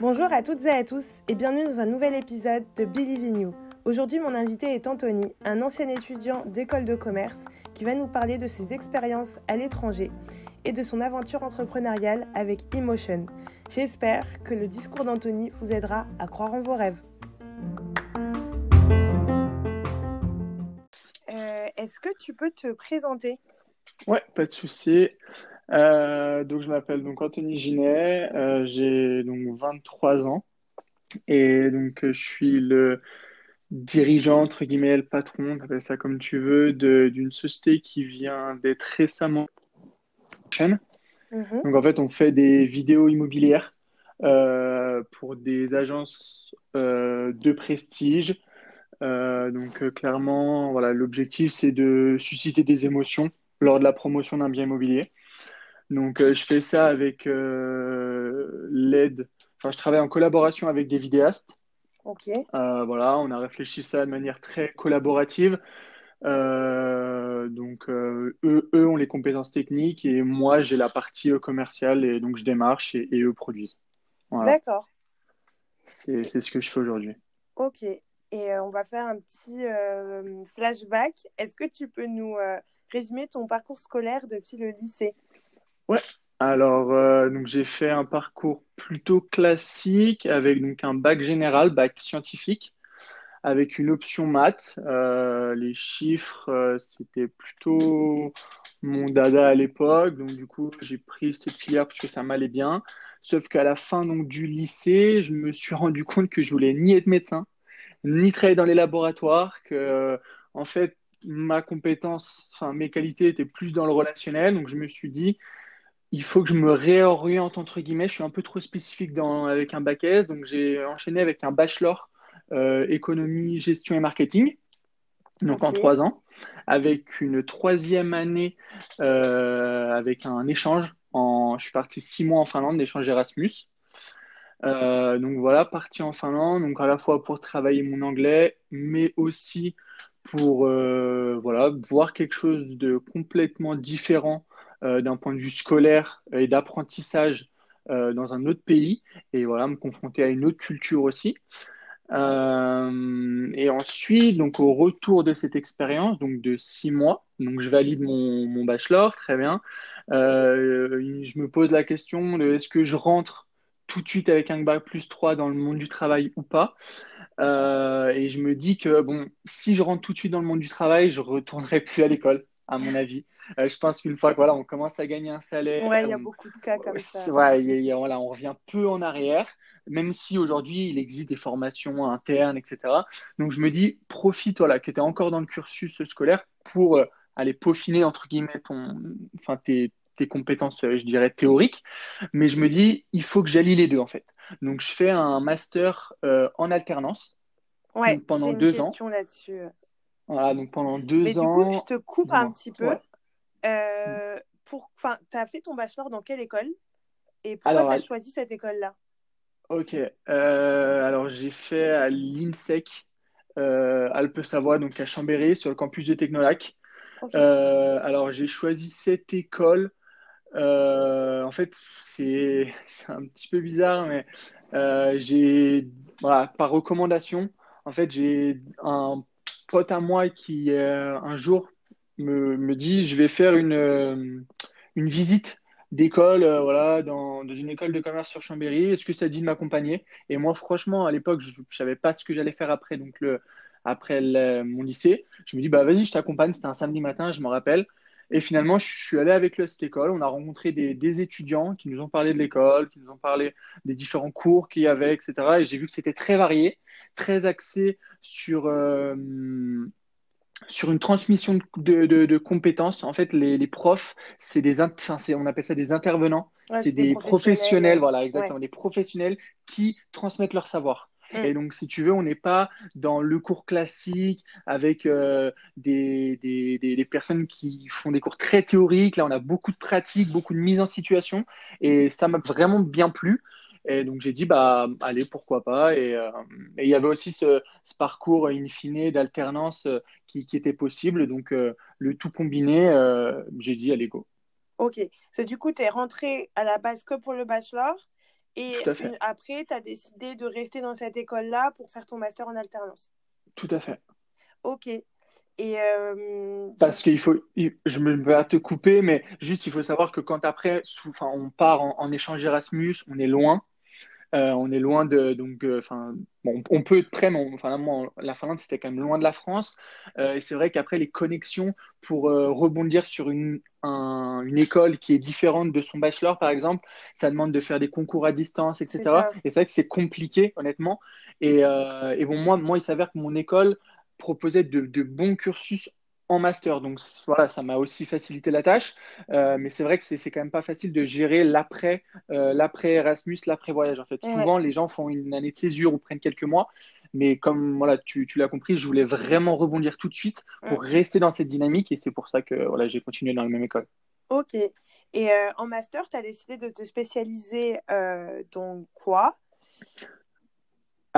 Bonjour à toutes et à tous et bienvenue dans un nouvel épisode de Believe in. Aujourd'hui, mon invité est Anthony, un ancien étudiant d'école de commerce qui va nous parler de ses expériences à l'étranger et de son aventure entrepreneuriale avec Emotion. J'espère que le discours d'Anthony vous aidera à croire en vos rêves. Euh, Est-ce que tu peux te présenter? Ouais, pas de souci. Euh, donc je m'appelle donc Anthony Ginet, euh, j'ai donc 23 ans et donc je suis le dirigeant entre guillemets le patron, appelle ça comme tu veux, d'une société qui vient d'être récemment chaîne. Mhm. Donc en fait on fait des vidéos immobilières euh, pour des agences euh, de prestige. Euh, donc euh, clairement voilà l'objectif c'est de susciter des émotions lors de la promotion d'un bien immobilier. Donc, euh, je fais ça avec euh, l'aide. Enfin, je travaille en collaboration avec des vidéastes. Ok. Euh, voilà, on a réfléchi ça de manière très collaborative. Euh, donc, euh, eux, eux ont les compétences techniques et moi, j'ai la partie commerciale et donc je démarche et, et eux produisent. Voilà, D'accord. c'est, ce que je fais aujourd'hui. Ok. Et euh, on va faire un petit flashback. Est-ce que tu peux nous résumer ton parcours scolaire depuis le lycée? Ouais. Alors, euh, donc j'ai fait un parcours plutôt classique avec donc un bac général, bac scientifique. avec une option maths. Euh, les chiffres, euh, c'était plutôt mon dada à l'époque. Donc, du coup, j'ai pris cette filière parce que ça m'allait bien. Sauf qu'à la fin donc, du lycée, je me suis rendu compte que je voulais ni être médecin, ni travailler dans les laboratoires, que, en fait, ma compétence, enfin, mes qualités étaient plus dans le relationnel. Donc, je me suis dit, il faut que je me réoriente, entre guillemets. Je suis un peu trop spécifique dans, avec un bac S. Donc, j'ai enchaîné avec un bachelor euh, économie, gestion et marketing, donc en trois ans, avec une troisième année euh, avec un échange. En, je suis parti six mois en Finlande, d'échange Erasmus. Euh, donc voilà, parti en Finlande, donc à la fois pour travailler mon anglais, mais aussi pour euh, voilà, voir quelque chose de complètement différent euh, d'un point de vue scolaire et d'apprentissage euh, dans un autre pays, et voilà, me confronter à une autre culture aussi. Et ensuite, donc au retour de cette expérience, donc de six mois, donc je valide mon, mon bachelor, très bien. Je me pose la question de est-ce que je rentre tout de suite avec un bac plus 3 dans le monde du travail ou pas? Euh, et je me dis que bon, si je rentre tout de suite dans le monde du travail, je retournerai plus à l'école, à mon avis. Euh, je pense qu'une fois que voilà, on commence à gagner un salaire, Ouais, il y a on, beaucoup de cas comme ça. Ouais, il y a- il y a- voilà, on revient peu en arrière, même si aujourd'hui il existe des formations internes, etc. Donc je me dis, profite, voilà, que tu es encore dans le cursus scolaire pour euh, aller peaufiner, entre guillemets, ton, enfin, tes, tes compétences, euh, je dirais, théoriques. Mais je me dis, il faut que j'allie les deux, en fait. Donc je fais un master euh, en alternance Ouais, donc, pendant une deux ans. là-dessus. Voilà, donc pendant Mais deux du coup, ans. je te coupe un petit peu. Ouais. Euh, pour, enfin, t'as fait ton bachelor dans quelle école? Et pourquoi t'as à- choisi cette école-là? Ok, Euh, alors j'ai fait à l'INSEC euh, Alpes-Savoie, donc à Chambéry, sur le campus de Technolac. Alors j'ai choisi cette école. Euh, en fait, c'est un petit peu bizarre, mais euh, j'ai par recommandation. En fait, j'ai un pote à moi qui euh, un jour me, me dit je vais faire une, une visite d'école, voilà, dans, une école de commerce sur Chambéry. Est-ce que ça dit de m'accompagner? Et moi, franchement, à l'époque, je ne savais pas ce que j'allais faire après, donc le, après mon lycée. Je me dis, bah vas-y, je t'accompagne. C'était un samedi matin, je me rappelle. Et finalement, je suis allé avec lui à cette école. On a rencontré des, des étudiants qui nous ont parlé de l'école, qui nous ont parlé des différents cours qu'il y avait, etc. Et j'ai vu que c'était très varié, très axé sur, euh, sur une transmission de, de- de compétences. En fait, les, les profs, c'est des, on appelle ça des intervenants. Ouais, C'est des des professionnels. professionnels, voilà, Ouais. exactement, des professionnels qui transmettent leur savoir. Mm. Et donc, si tu veux, on n'est pas dans le cours classique avec euh, des, des, des, des personnes qui font des cours très théoriques. Là, on a beaucoup de pratiques, beaucoup de mise en situation. Et ça m'a vraiment bien plu. Et donc, j'ai dit, bah, allez, pourquoi pas. Et euh, il y avait aussi ce, ce parcours in fine d'alternance euh, qui, qui était possible. Donc, euh, le tout combiné, j'ai dit, allez, go. Ok. So, du coup, tu es rentré à la base que pour le bachelor. Et une- après, tu as décidé de rester dans cette école-là pour faire ton master en alternance. Tout à fait. Ok. Et euh, Parce qu'il faut, je me vais te couper, mais juste il faut savoir que quand après, sous- enfin, on part en, en échange Erasmus, on est loin. Euh, on est loin de, donc, euh, bon, on peut être prêt, mais on- enfin, là, moi, la Finlande, c'était quand même loin de la France. Euh, et c'est vrai qu'après, les connexions pour rebondir sur une, un- une école qui est différente de son bachelor, par exemple, ça demande de faire des concours à distance, etc. Et c'est vrai que c'est compliqué, honnêtement. Et, et bon, moi, moi, il s'avère que mon école proposait de, de bons cursus en master. Donc voilà, ça m'a aussi facilité la tâche. Euh, mais c'est vrai que c'est quand même pas facile de gérer l'après euh, l'après Erasmus, l'après voyage. En fait, Ouais. souvent les gens font une année de césure ou prennent quelques mois. Mais comme voilà, tu, tu l'as compris, je voulais vraiment rebondir tout de suite pour rester dans cette dynamique et c'est pour ça que voilà, j'ai continué dans la même école. ok. Et euh, en master, tu as décidé de te spécialiser dans quoi?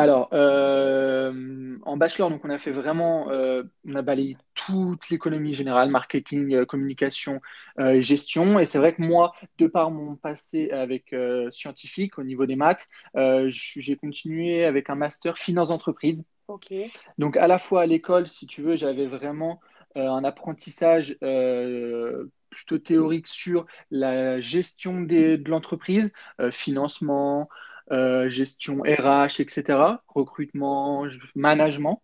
Alors, euh, en bachelor, donc on a fait vraiment, euh, on a balayé toute l'économie générale, marketing, euh, communication et gestion. Et c'est vrai que moi, de par mon passé avec scientifique au niveau des maths, j'ai continué avec un master finance d'entreprise. Ok. Donc à la fois à l'école, si tu veux, j'avais vraiment un apprentissage plutôt théorique sur la gestion des- de l'entreprise, financement, euh, gestion RH, etc., recrutement, management.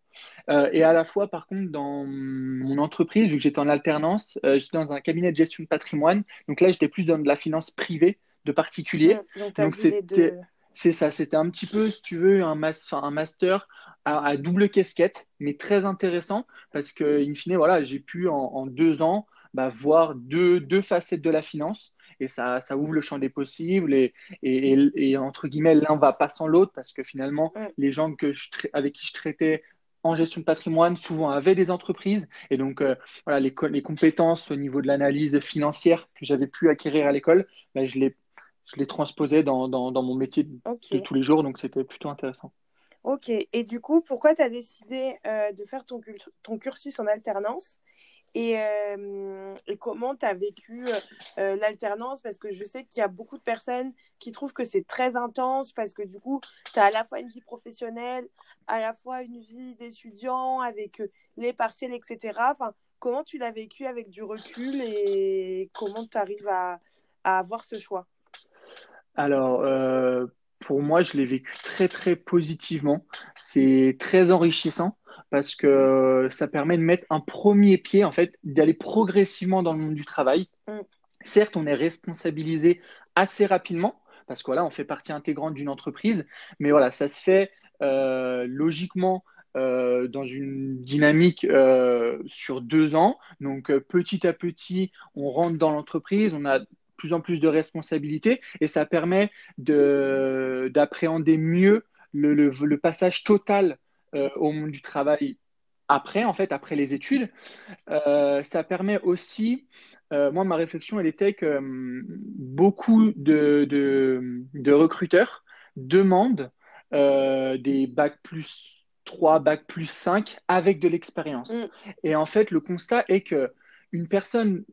Euh, et à la fois, par contre, dans mon entreprise, vu que j'étais en alternance, euh, j'étais dans un cabinet de gestion de patrimoine. Donc là, j'étais plus dans de la finance privée de particuliers. Donc, c'était c'est ça, c'était un petit peu, si tu veux, un, mas- enfin, un master à, à double casquette, mais très intéressant parce que, in fine, voilà, j'ai pu en, en deux ans bah, voir deux, deux facettes de la finance et ça, ça ouvre le champ des possibles et, et, et- et, entre guillemets, l'un va pas sans l'autre parce que finalement, les gens que je, trai- avec qui je traitais en gestion de patrimoine souvent avaient des entreprises et donc euh, voilà, les, les compétences au niveau de l'analyse financière que j'avais pu acquérir à l'école, bah, je les je les transposais dans, dans, dans mon métier de tous les jours, donc c'était plutôt intéressant. Ok. Et du coup, pourquoi tu as décidé euh, de faire ton, ton cursus en alternance? Et, euh, et comment tu as vécu euh, euh, l'alternance? Parce que je sais qu'il y a beaucoup de personnes qui trouvent que c'est très intense parce que du coup, tu as à la fois une vie professionnelle, à la fois une vie d'étudiant avec les partiels, etc. Enfin, comment tu l'as vécu avec du recul et comment tu arrives à, avoir ce choix? Alors, pour moi, je l'ai vécu très, très positivement. C'est très enrichissant parce que ça permet de mettre un premier pied, en fait, d'aller progressivement dans le monde du travail. Mm. Certes, on est responsabilisé assez rapidement parce que voilà, on fait partie intégrante d'une entreprise, mais voilà, ça se fait euh, logiquement euh, dans une dynamique euh, sur deux ans. Donc, petit à petit, on rentre dans l'entreprise, on a de plus en plus de responsabilités et ça permet de, d'appréhender mieux le, le, le passage total euh, au monde du travail après, en fait, après les études. Euh, ça permet aussi, euh, moi, ma réflexion, elle était que hum, beaucoup de, de, de recruteurs demandent des bacs plus 3, bacs plus 5 avec de l'expérience. Mm. Et en fait, le constat est que une personne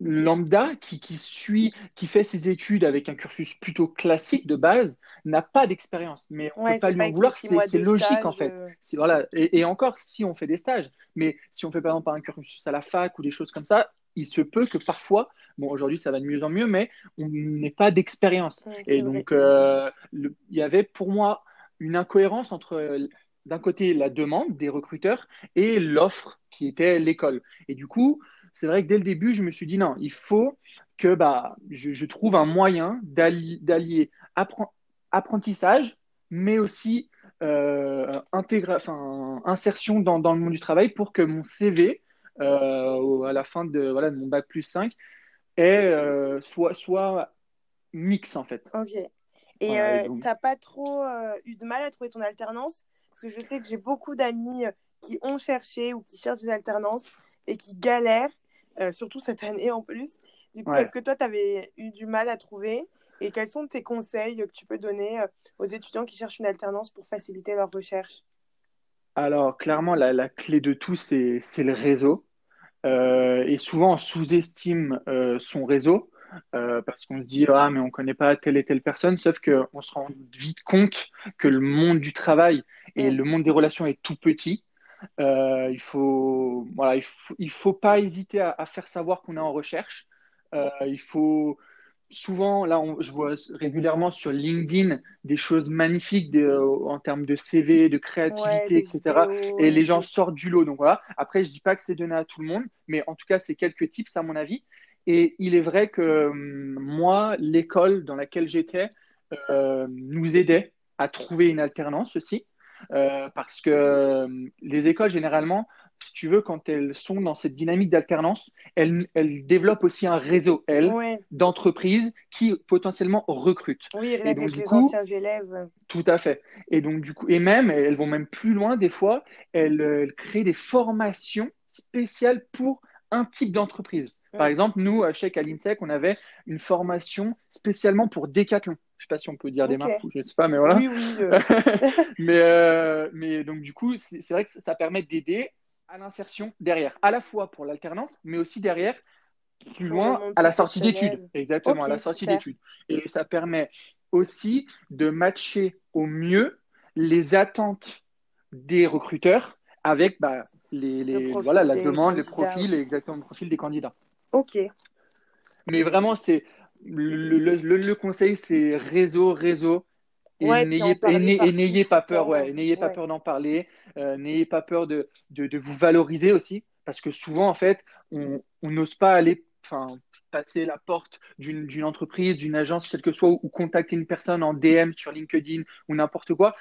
lambda qui, qui suit, qui fait ses études avec un cursus plutôt classique de base, n'a pas d'expérience. Mais on ne Ouais, peut pas lui en vouloir, c'est logique stage, en fait. euh, Voilà. Et, et encore, si on fait des stages, mais si on fait par exemple un cursus à la fac ou des choses comme ça, il se peut que parfois, bon aujourd'hui ça va de mieux en mieux, mais on n'ait pas d'expérience. Et donc, euh, il y avait pour moi une incohérence entre d'un côté la demande des recruteurs et l'offre qui était l'école. Et du coup, c'est vrai que dès le début, je me suis dit non, il faut que bah, je, je trouve un moyen d'alli- d'allier appren- apprentissage, mais aussi euh, insertion dans, dans le monde du travail pour que mon CV, euh, à la fin de, voilà, de mon bac plus 5, est, euh, soit, soit mix en fait. Ok. Et Voilà, euh, donc- t'as pas trop eu de mal à trouver ton alternance? Parce que je sais que j'ai beaucoup d'amis qui ont cherché ou qui cherchent des alternances et qui galèrent, euh, surtout cette année en plus. Du coup, Ouais. est-ce que toi, tu avais eu du mal à trouver? Et quels sont tes conseils que tu peux donner euh, aux étudiants qui cherchent une alternance pour faciliter leur recherche? Alors, clairement, la, la clé de tout, c'est, c'est le réseau. et souvent on sous-estime son réseau parce qu'on se dit ah mais on connaît pas telle et telle personne, sauf qu'on se rend vite compte que le monde du travail et le monde des relations est tout petit. Il faut voilà, il faut, il faut pas hésiter à, à faire savoir qu'on est en recherche. il faut souvent, là, je vois régulièrement sur LinkedIn des choses magnifiques en termes de CV, de créativité, etc. et les gens sortent du lot. Donc voilà. Après, je dis pas que c'est donné à tout le monde, mais en tout cas, c'est quelques tips à mon avis. Et il est vrai que hum, moi, l'école dans laquelle j'étais euh, nous aidait à trouver une alternance aussi. Euh, parce que hum, les écoles, généralement, si tu veux, quand elles sont dans cette dynamique d'alternance, elles, développent aussi un réseau, elles, d'entreprises qui potentiellement recrutent. Oui, et donc, les anciens élèves. Tout à fait. Et donc, du coup, et même, elles vont même plus loin des fois, elles, créent des formations spéciales pour un type d'entreprise. Par exemple, nous, à Cheikh à l'INSEC, on avait une formation spécialement pour Decathlon. Je ne sais pas si on peut dire des marques je ne sais pas, mais voilà. Oui, oui. Euh. mais, euh, mais donc, du coup, c'est vrai que ça permet d'aider à l'insertion derrière, à la fois pour l'alternance, mais aussi derrière, plus loin, à la sortie d'études. Exactement, à la sortie d'études. Et ça permet aussi de matcher au mieux les attentes des recruteurs avec bah, les, voilà, la demande, les profils, exactement le profil des candidats. Ok. Mais vraiment, c'est le, le, conseil, c'est réseau, réseau. Et n'ayez pas peur, ouais, n'ayez pas peur d'en parler. Euh, n'ayez pas peur de, de, vous valoriser aussi, parce que souvent, en fait, on n'ose pas aller passer la porte d'une entreprise, d'une agence, quelle que soit, ou, contacter une personne en DM sur LinkedIn ou n'importe quoi,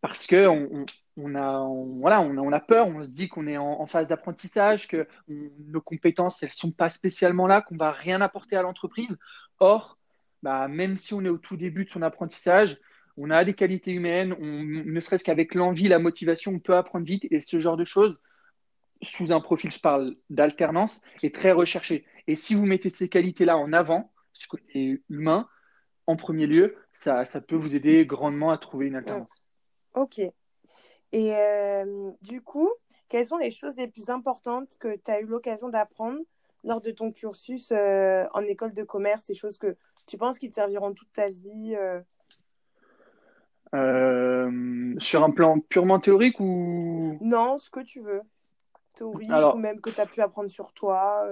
parce que on, a, voilà, on on, a, peur, on se dit qu'on est en, phase d'apprentissage, que nos compétences, elles sont pas spécialement là, qu'on va rien apporter à l'entreprise. Or, bah, même si on est au tout début de son apprentissage, on a des qualités humaines, on, ne serait-ce qu'avec l'envie, la motivation, on peut apprendre vite et ce genre de choses, sous un profil, je parle d'alternance, est très recherché. Et si vous mettez ces qualités-là en avant, ce côté humain, en premier lieu, ça, ça peut vous aider grandement à trouver une alternance. Ok. Et euh, du coup, quelles sont les choses les plus importantes que tu as eu l'occasion d'apprendre lors de ton cursus euh, en école de commerce, ces choses que tu penses qui te serviront toute ta vie euh, sur un plan purement théorique ou? Non, ce que tu veux. Théorique ou même que tu as pu apprendre sur toi.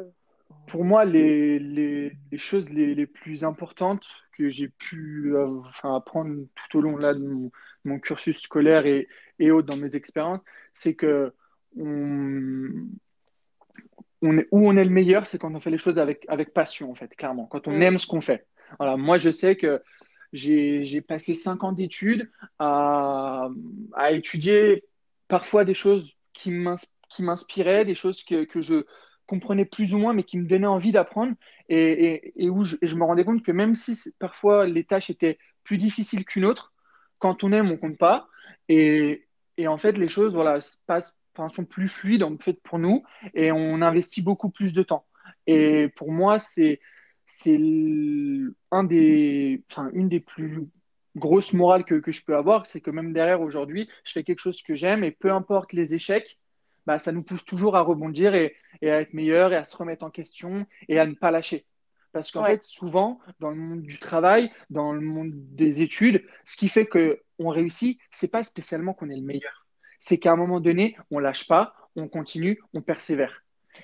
Pour moi, les, les, les choses les, les, plus importantes que j'ai pu euh, enfin, apprendre tout au long là, de mon, cursus scolaire et, et autres dans mes expériences, c'est que on, on est, où on est le meilleur, c'est quand on fait les choses avec, avec passion, en fait, clairement, quand on mm. aime ce qu'on fait. Voilà, moi, je sais que j'ai passé cinq ans d'études à, étudier parfois des choses qui m'inspiraient, des choses que, que, je comprenais plus ou moins, mais qui me donnaient envie d'apprendre, et, et, où je, me rendais compte que même si parfois les tâches étaient plus difficiles qu'une autre, quand on aime, on compte pas. Et, et en fait, les choses voilà, passent, sont plus fluides en fait, pour nous, et on investit beaucoup plus de temps. Et pour moi, c'est un des, enfin, une des plus grosses morales que, que je peux avoir, c'est que même derrière aujourd'hui, je fais quelque chose que j'aime et peu importe les échecs, bah, ça nous pousse toujours à rebondir et, et, à être meilleur et à se remettre en question et à ne pas lâcher. Parce qu'en fait, souvent, dans le monde du travail, dans le monde des études, ce qui fait qu'on réussit, c'est pas spécialement qu'on est le meilleur. C'est qu'à un moment donné, on lâche pas, on continue, on persévère.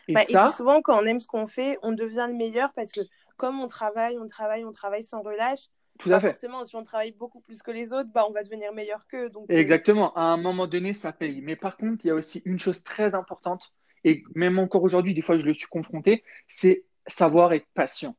Et, bah, ça, et souvent, quand on aime ce qu'on fait, on devient le meilleur parce que comme on travaille, on travaille, on travaille sans relâche, tout à fait. Forcément, si on travaille beaucoup plus que les autres, bah, on va devenir meilleur qu'eux. Donc... Euh, Exactement. À un moment donné, ça paye. Mais par contre, il y a aussi une chose très importante, et même encore aujourd'hui, des fois, je le suis confronté, c'est savoir être patient.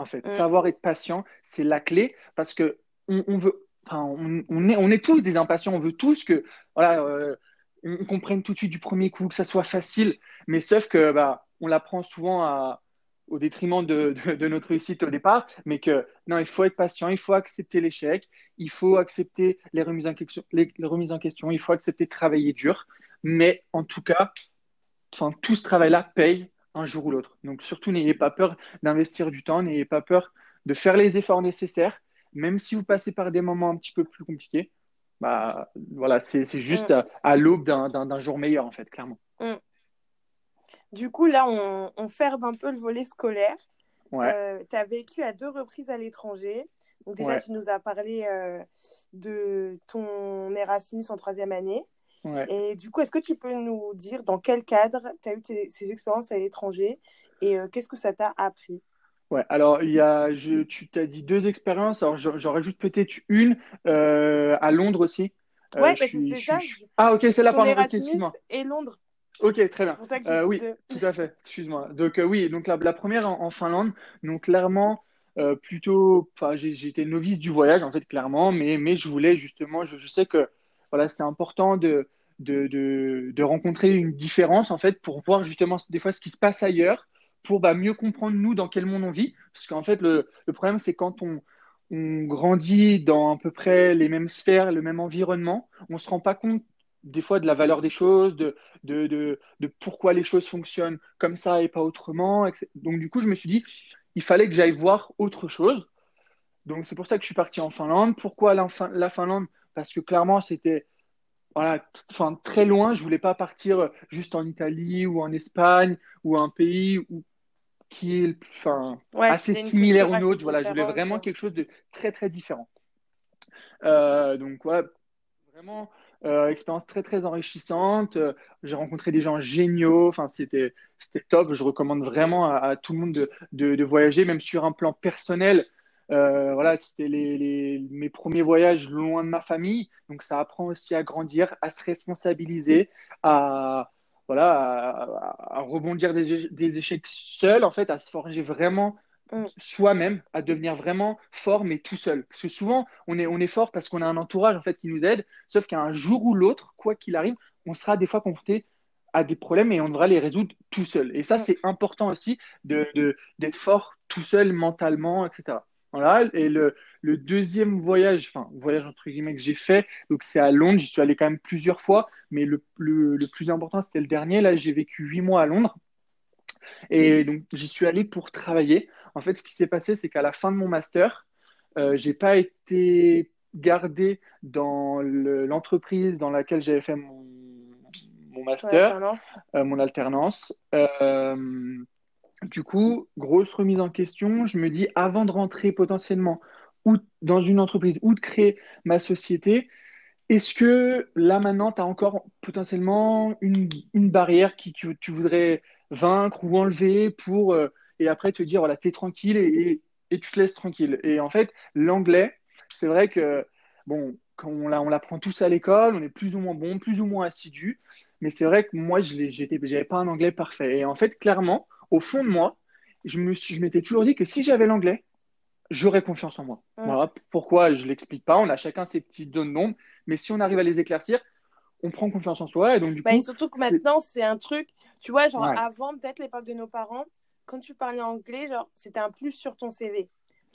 En fait, mm. savoir être patient, c'est la clé parce que on, veut, on, on, est, on est tous des impatients. On veut tous que, voilà, euh, on comprenne tout de suite du premier coup, que ça soit facile. Mais sauf que, bah, on l'apprend souvent à au détriment de, notre réussite au départ, mais que non, il faut être patient, il faut accepter l'échec, il faut accepter les remises, en question, les, remises en question, il faut accepter de travailler dur, mais en tout cas, enfin, tout ce travail-là paye un jour ou l'autre. Donc surtout, n'ayez pas peur d'investir du temps, n'ayez pas peur de faire les efforts nécessaires, même si vous passez par des moments un petit peu plus compliqués. Bah, voilà, c'est juste mm. à, l'aube d'un jour meilleur, en fait, clairement. Mm. du coup, là, on, on, ferme un peu le volet scolaire. Ouais. Euh, tu as vécu à deux reprises à l'étranger. Donc déjà, Ouais. tu nous as parlé euh, de ton Erasmus en troisième année. Ouais. Et du coup, est-ce que tu peux nous dire dans quel cadre tu as eu tes- ces expériences à l'étranger et euh, qu'est-ce que ça t'a appris? Ouais, alors il y a, je, tu t'as dit deux expériences, alors j'en rajoute peut-être une euh, à Londres aussi. Euh, Ouais, bah, c'est ça. je Ah ok, c'est là, pardon, Erasmus excuse-moi. et Londres. Ok, très bien. pour ça que Euh, oui, deux. tout à fait, excuse-moi. Donc oui, donc la, la première en, en Finlande, donc clairement, plutôt, j'étais novice du voyage en fait, clairement, mais, mais je voulais justement, je, je sais que voilà, c'est important de, de, de, rencontrer une différence en fait pour voir justement des fois ce qui se passe ailleurs, pour bah, mieux comprendre nous dans quel monde on vit. Parce qu'en fait, le, le problème c'est quand on, on grandit dans à peu près les mêmes sphères, le même environnement, on se rend pas compte des fois de la valeur des choses, de, de, de, pourquoi les choses fonctionnent comme ça et pas autrement. Donc du coup, je me suis dit, il fallait que j'aille voir autre chose. Donc c'est pour ça que je suis parti en Finlande. Pourquoi la, la Finlande? Parce que clairement, c'était voilà, enfin, très loin. Je voulais pas partir juste en Italie ou en Espagne ou un pays où, qui est enfin, Ouais, assez similaire au nôtre. Voilà, je voulais vraiment quelque chose de très très différent. Euh, donc voilà, vraiment euh, expérience très très enrichissante. J'ai rencontré des gens géniaux. Enfin, c'était c'était top. Je recommande vraiment à, à tout le monde de, de, de voyager, même sur un plan personnel. Euh, voilà, c'était les, les, mes premiers voyages loin de ma famille. Donc ça apprend aussi à grandir, à se responsabiliser, à voilà, à, rebondir des, des échecs seul, en fait, à se forger vraiment Mm. soi-même, à devenir vraiment fort, mais tout seul. Parce que souvent, on est, on est fort parce qu'on a un entourage en fait qui nous aide, sauf qu'un jour ou l'autre, quoi qu'il arrive, on sera des fois confronté à des problèmes et on devra les résoudre tout seul. Et ça, Mm. c'est important aussi de- d'être fort tout seul mentalement, etc. Voilà. Et le, le deuxième voyage, enfin, voyage entre guillemets que j'ai fait, donc c'est à Londres. J'y suis allé quand même plusieurs fois, mais le, le, le plus important, c'était le dernier. Là, j'ai vécu huit mois à Londres. Et donc, j'y suis allé pour travailler. En fait, ce qui s'est passé, c'est qu'à la fin de mon master, euh, j'ai pas été gardé dans le- l'entreprise dans laquelle j'avais fait mon, master, alternance. euh, mon alternance. Euh, du coup, grosse remise en question. Je me dis, avant de rentrer potentiellement ou dans une entreprise ou de créer ma société, est-ce que là maintenant, tu as encore potentiellement une, une barrière qui, que tu voudrais vaincre ou enlever pour, euh, et après te dire, voilà, t'es tranquille et, et, tu te laisses tranquille? Et en fait, l'anglais, c'est vrai que, bon, quand on l'a- on l'apprend tous à l'école, on est plus ou moins bon, plus ou moins assidu, mais c'est vrai que moi, je j'avais pas un anglais parfait. Et en fait, clairement, au fond de moi, je me suis, je m'étais toujours dit que si j'avais l'anglais, j'aurais confiance en moi. Voilà pourquoi je l'explique pas. On a chacun ses petites zones d'ombre, mais si on arrive à les éclaircir, on prend confiance en soi. Et donc, du Bah, et coup, surtout que maintenant, c'est un truc, tu vois, genre Ouais. avant, peut-être l'époque de nos parents, quand tu parlais anglais, genre, c'était un plus sur ton CV.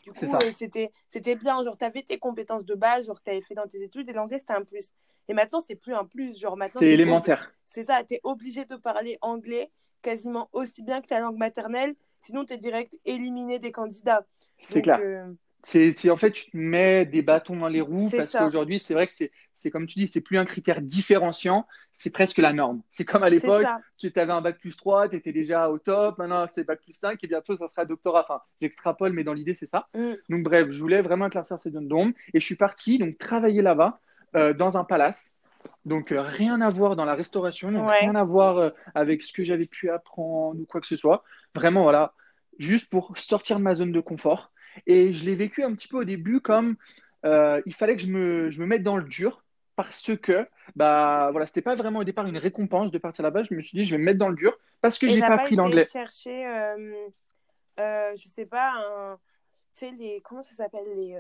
Du coup, euh, c'était, c'était bien, genre, tu avais tes compétences de base, genre, que tu avais fait dans tes études, et l'anglais, c'était un plus. Et maintenant, c'est plus un plus, genre, maintenant, c'est élémentaire. C'est ça, tu es obligé de parler anglais quasiment aussi bien que ta langue maternelle, sinon tu es direct éliminé des candidats. C'est clair. euh, C'est, en fait, tu te mets des bâtons dans les roues parce qu'aujourd'hui, c'est vrai que c'est, comme tu dis, c'est plus un critère différenciant, c'est presque la norme. C'est comme à l'époque, tu avais un bac plus 3, tu étais déjà au top, maintenant c'est bac plus 5 et bientôt ça sera doctorat. Enfin, j'extrapole, mais dans l'idée, c'est ça. Mm. Donc, bref, je voulais vraiment éclaircir ces zones d'ombre et je suis parti donc travailler là-bas euh, dans un palace. Donc, euh, rien à voir dans la restauration, Ouais. rien à voir euh, avec ce que j'avais pu apprendre ou quoi que ce soit. Vraiment, voilà, juste pour sortir de ma zone de confort. Et je l'ai vécu un petit peu au début comme euh, il fallait que je me, je me mette dans le dur parce que bah voilà, c'était pas vraiment au départ une récompense de partir là-bas. Je me suis dit, je vais me mettre dans le dur parce que j'ai pas pas appris l'anglais. chercher, je sais pas, un, tu sais, les, comment ça s'appelle, les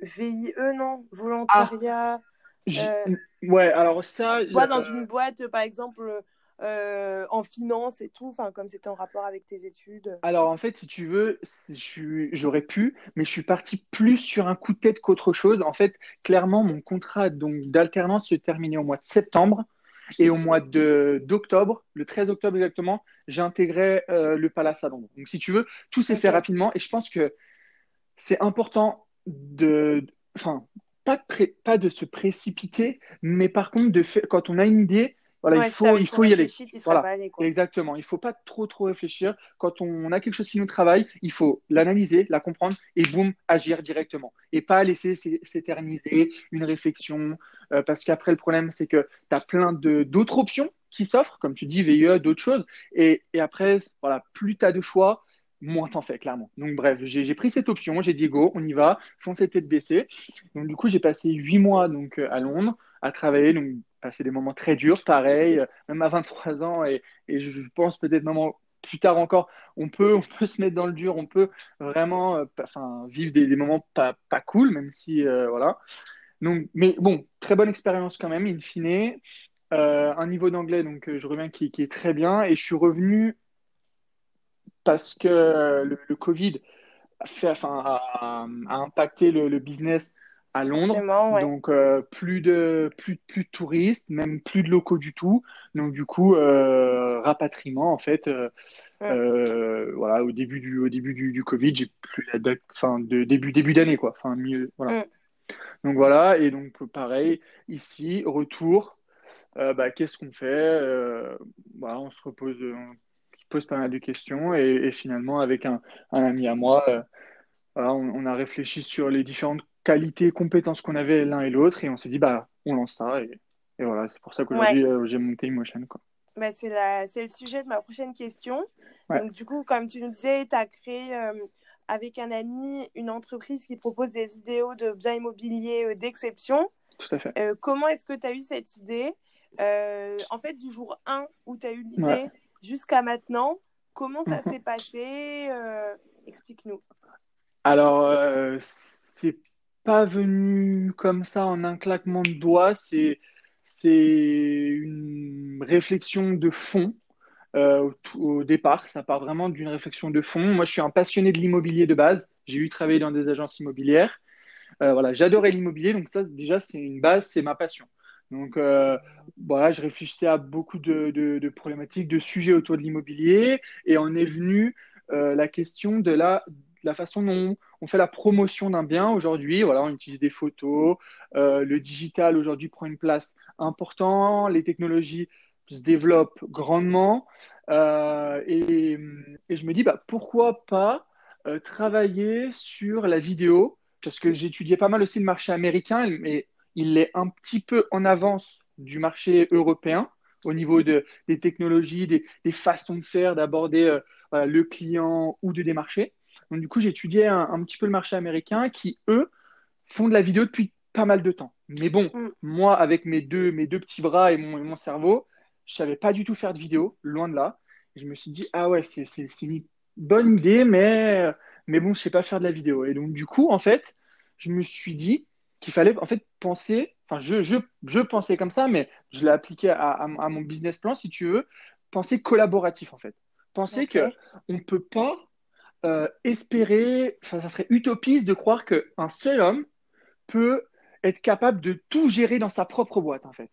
VIE, non? Volontariat. J- Euh, Ouais, alors ça, Toi, dans euh, une boîte, par exemple, euh, en finance et tout, enfin, comme c'était en rapport avec tes études? Alors en fait, si tu veux, j'aurais pu, mais je suis parti plus sur un coup de tête qu'autre chose. En fait, clairement, mon contrat donc d'alternance se terminait au mois de septembre et au mois d'octobre, le 13 octobre exactement, j'intégrais euh, le Palace à Londres. Donc si tu veux, tout s'est fait rapidement et je pense que c'est important de, enfin, pas de, pré- pas de se précipiter, mais par contre, de faire, quand on a une idée, voilà, il faut, il faut y aller. Voilà, allé, exactement. Il faut pas trop, trop réfléchir. Quand on a quelque chose qui nous travaille, il faut l'analyser, la comprendre et boum, agir directement. Et pas laisser s'éterniser une réflexion. Euh, parce qu'après, le problème, c'est que tu as plein d'autres options qui s'offrent, comme tu dis, VIE, d'autres choses. Et, et après, voilà, plus tu as de choix, moins t'en fais, clairement. Donc, bref, j'ai pris cette option, j'ai dit go, on y va, foncez tête baissée. Donc, du coup, j'ai passé huit mois donc, euh, à Londres à travailler, donc passer des moments très durs, pareil, euh, même à 23 ans, et, et je pense peut-être même plus tard encore, on peut, on peut se mettre dans le dur, on peut vraiment euh, enfin, vivre des, moments pas, pas cool, même si, voilà. Donc, mais bon, très bonne expérience quand même, in fine. un niveau d'anglais, donc je reviens, qui, qui, est très bien, et je suis revenu parce que le, Covid a, fait, enfin, a, impacté le, business à Londres. Donc, euh, plus, de, plus, plus de touristes, même plus de locaux du tout. Donc, du coup, euh, rapatriement, en fait. Euh, voilà, au début du, au début du, du Covid, j'ai plus la date, enfin, de début, début d'année, quoi. Enfin, mieux, voilà. Donc, voilà. Et donc, pareil, ici, retour. bah, qu'est-ce qu'on fait voilà, On se repose, pose pas mal de questions et, finalement, avec un, ami à moi, euh, on, a réfléchi sur les différentes qualités et compétences qu'on avait l'un et l'autre et on s'est dit, bah, on lance ça. Et, voilà, c'est pour ça qu'aujourd'hui, euh, j'ai monté Emotion. Quoi. Bah, c'est, le sujet de ma prochaine question. Donc, du coup, comme tu nous disais, tu as créé euh, avec un ami une entreprise qui propose des vidéos de biens immobiliers d'exception. Tout à fait. comment est-ce que tu as eu cette idée? En fait, du jour 1 où tu as eu l'idée, jusqu'à maintenant. Comment ça s'est passé euh, Explique-nous. Alors, euh, c'est pas venu comme ça en un claquement de doigts. C'est c'est une réflexion de fond. Euh, au, départ, ça part vraiment d'une réflexion de fond. Moi, je suis un passionné de l'immobilier de base. J'ai eu travailler dans des agences immobilières. voilà, j'adorais l'immobilier, donc ça, déjà, c'est une base, c'est ma passion. Donc, euh, voilà, je réfléchissais à beaucoup de, problématiques, de sujets autour de l'immobilier, et on est venu euh, la question de la, façon dont on fait la promotion d'un bien aujourd'hui. Voilà, on utilise des photos, euh, le digital aujourd'hui prend une place importante, les technologies se développent grandement, et, et, je me dis, bah, pourquoi pas travailler sur la vidéo, parce que j'étudiais pas mal aussi le marché américain, mais il est un petit peu en avance du marché européen au niveau de, des technologies, des, façons de faire, d'aborder euh, le client ou de démarcher. Donc, du coup, j'ai étudié un, petit peu le marché américain qui, eux, font de la vidéo depuis pas mal de temps. Mais bon, mm. moi, avec mes deux, mes deux petits bras et mon, mon cerveau, je savais pas du tout faire de vidéo, loin de là. je me suis dit, ah ouais, c'est une bonne idée, mais, mais bon, je sais pas faire de la vidéo. Et donc, du coup, en fait, je me suis dit, qu'il fallait en fait penser, enfin je, je, je, pensais comme ça, mais je l'ai appliqué à, à, mon business plan, si tu veux, penser collaboratif en fait. Penser que on ne peut pas euh, espérer, enfin ça serait utopiste de croire qu'un seul homme peut être capable de tout gérer dans sa propre boîte en fait.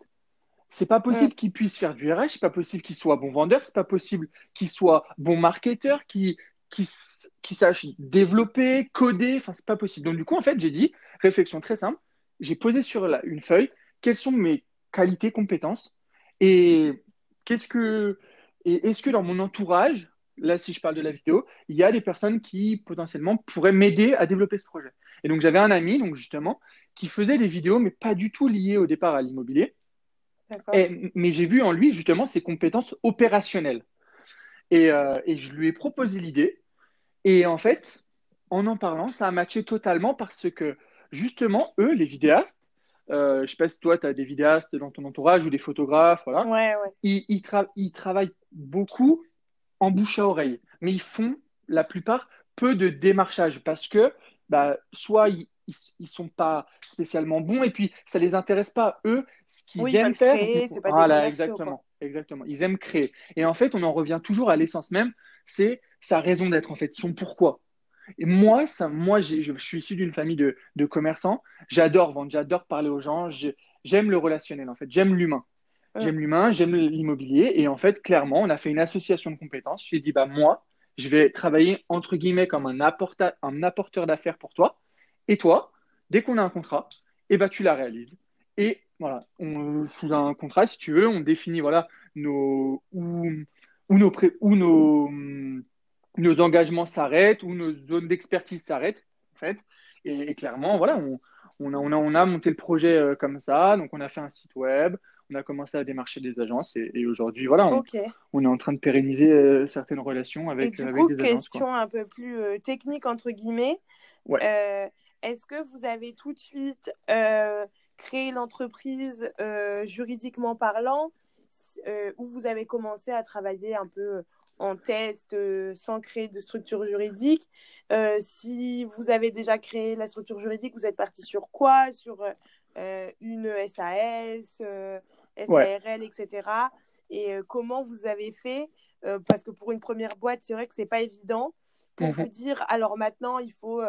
C'est pas possible qu'il puisse faire du RH, c'est pas possible qu'il soit bon vendeur, c'est pas possible qu'il soit bon marketeur, qu'il qui, qui sache développer, coder, enfin c'est pas possible. Donc du coup en fait j'ai dit réflexion très simple, j'ai posé sur la, une feuille quelles sont mes qualités, compétences et qu'est-ce que et est-ce que dans mon entourage, là si je parle de la vidéo, il y a des personnes qui potentiellement pourraient m'aider à développer ce projet. Et donc j'avais un ami donc justement qui faisait des vidéos mais pas du tout liées au départ à l'immobilier. mais j'ai vu en lui justement ses compétences opérationnelles. Et, euh, et, je lui ai proposé l'idée. Et en fait, en en parlant, ça a matché totalement parce que justement, eux, les vidéastes, euh, je ne sais pas si toi, tu as des vidéastes dans ton entourage ou des photographes, voilà. Ils, ils, travaillent beaucoup en bouche à oreille, mais ils font la plupart peu de démarchage parce que bah, soit ils, ils, sont pas spécialement bons et puis ça les intéresse pas eux ce qu'ils aiment faire. voilà, exactement, exactement. Ils aiment créer. Et en fait, on en revient toujours à l'essence même, c'est sa raison d'être en fait, son pourquoi. Et moi, ça, moi, je suis issu d'une famille de, de commerçants. J'adore vendre, j'adore parler aux gens. J'aime le relationnel, en fait. J'aime l'humain. J'aime l'humain, j'aime l'immobilier. Et en fait, clairement, on a fait une association de compétences. J'ai dit, bah, moi, je vais travailler, entre guillemets, comme un, apporteur, un apporteur d'affaires pour toi. Et toi, dès qu'on a un contrat, eh ben, tu la réalises. Et voilà, on, sous un contrat, si tu veux, on définit voilà, nos, où, où, nos, où nos, nos engagements s'arrêtent, où nos zones d'expertise s'arrêtent, en fait. Et, clairement, voilà, on, on, a, on, a, on a monté le projet euh, comme ça. Donc, on a fait un site web, on a commencé à démarcher des agences et, aujourd'hui, voilà, on, on, est en train de pérenniser euh, certaines relations avec, et du avec coup, des agences. question un peu plus euh, technique, entre guillemets. Ouais. Est-ce que vous avez tout de suite créé l'entreprise juridiquement parlant ou vous avez commencé à travailler un peu en test sans créer de structure juridique. Si vous avez déjà créé la structure juridique, vous êtes parti sur quoi? Sur une SAS SARL, etc. Et euh, comment vous avez fait? Euh, Parce que pour une première boîte, c'est vrai que c'est pas évident. Pour mhm. vous dire alors maintenant il faut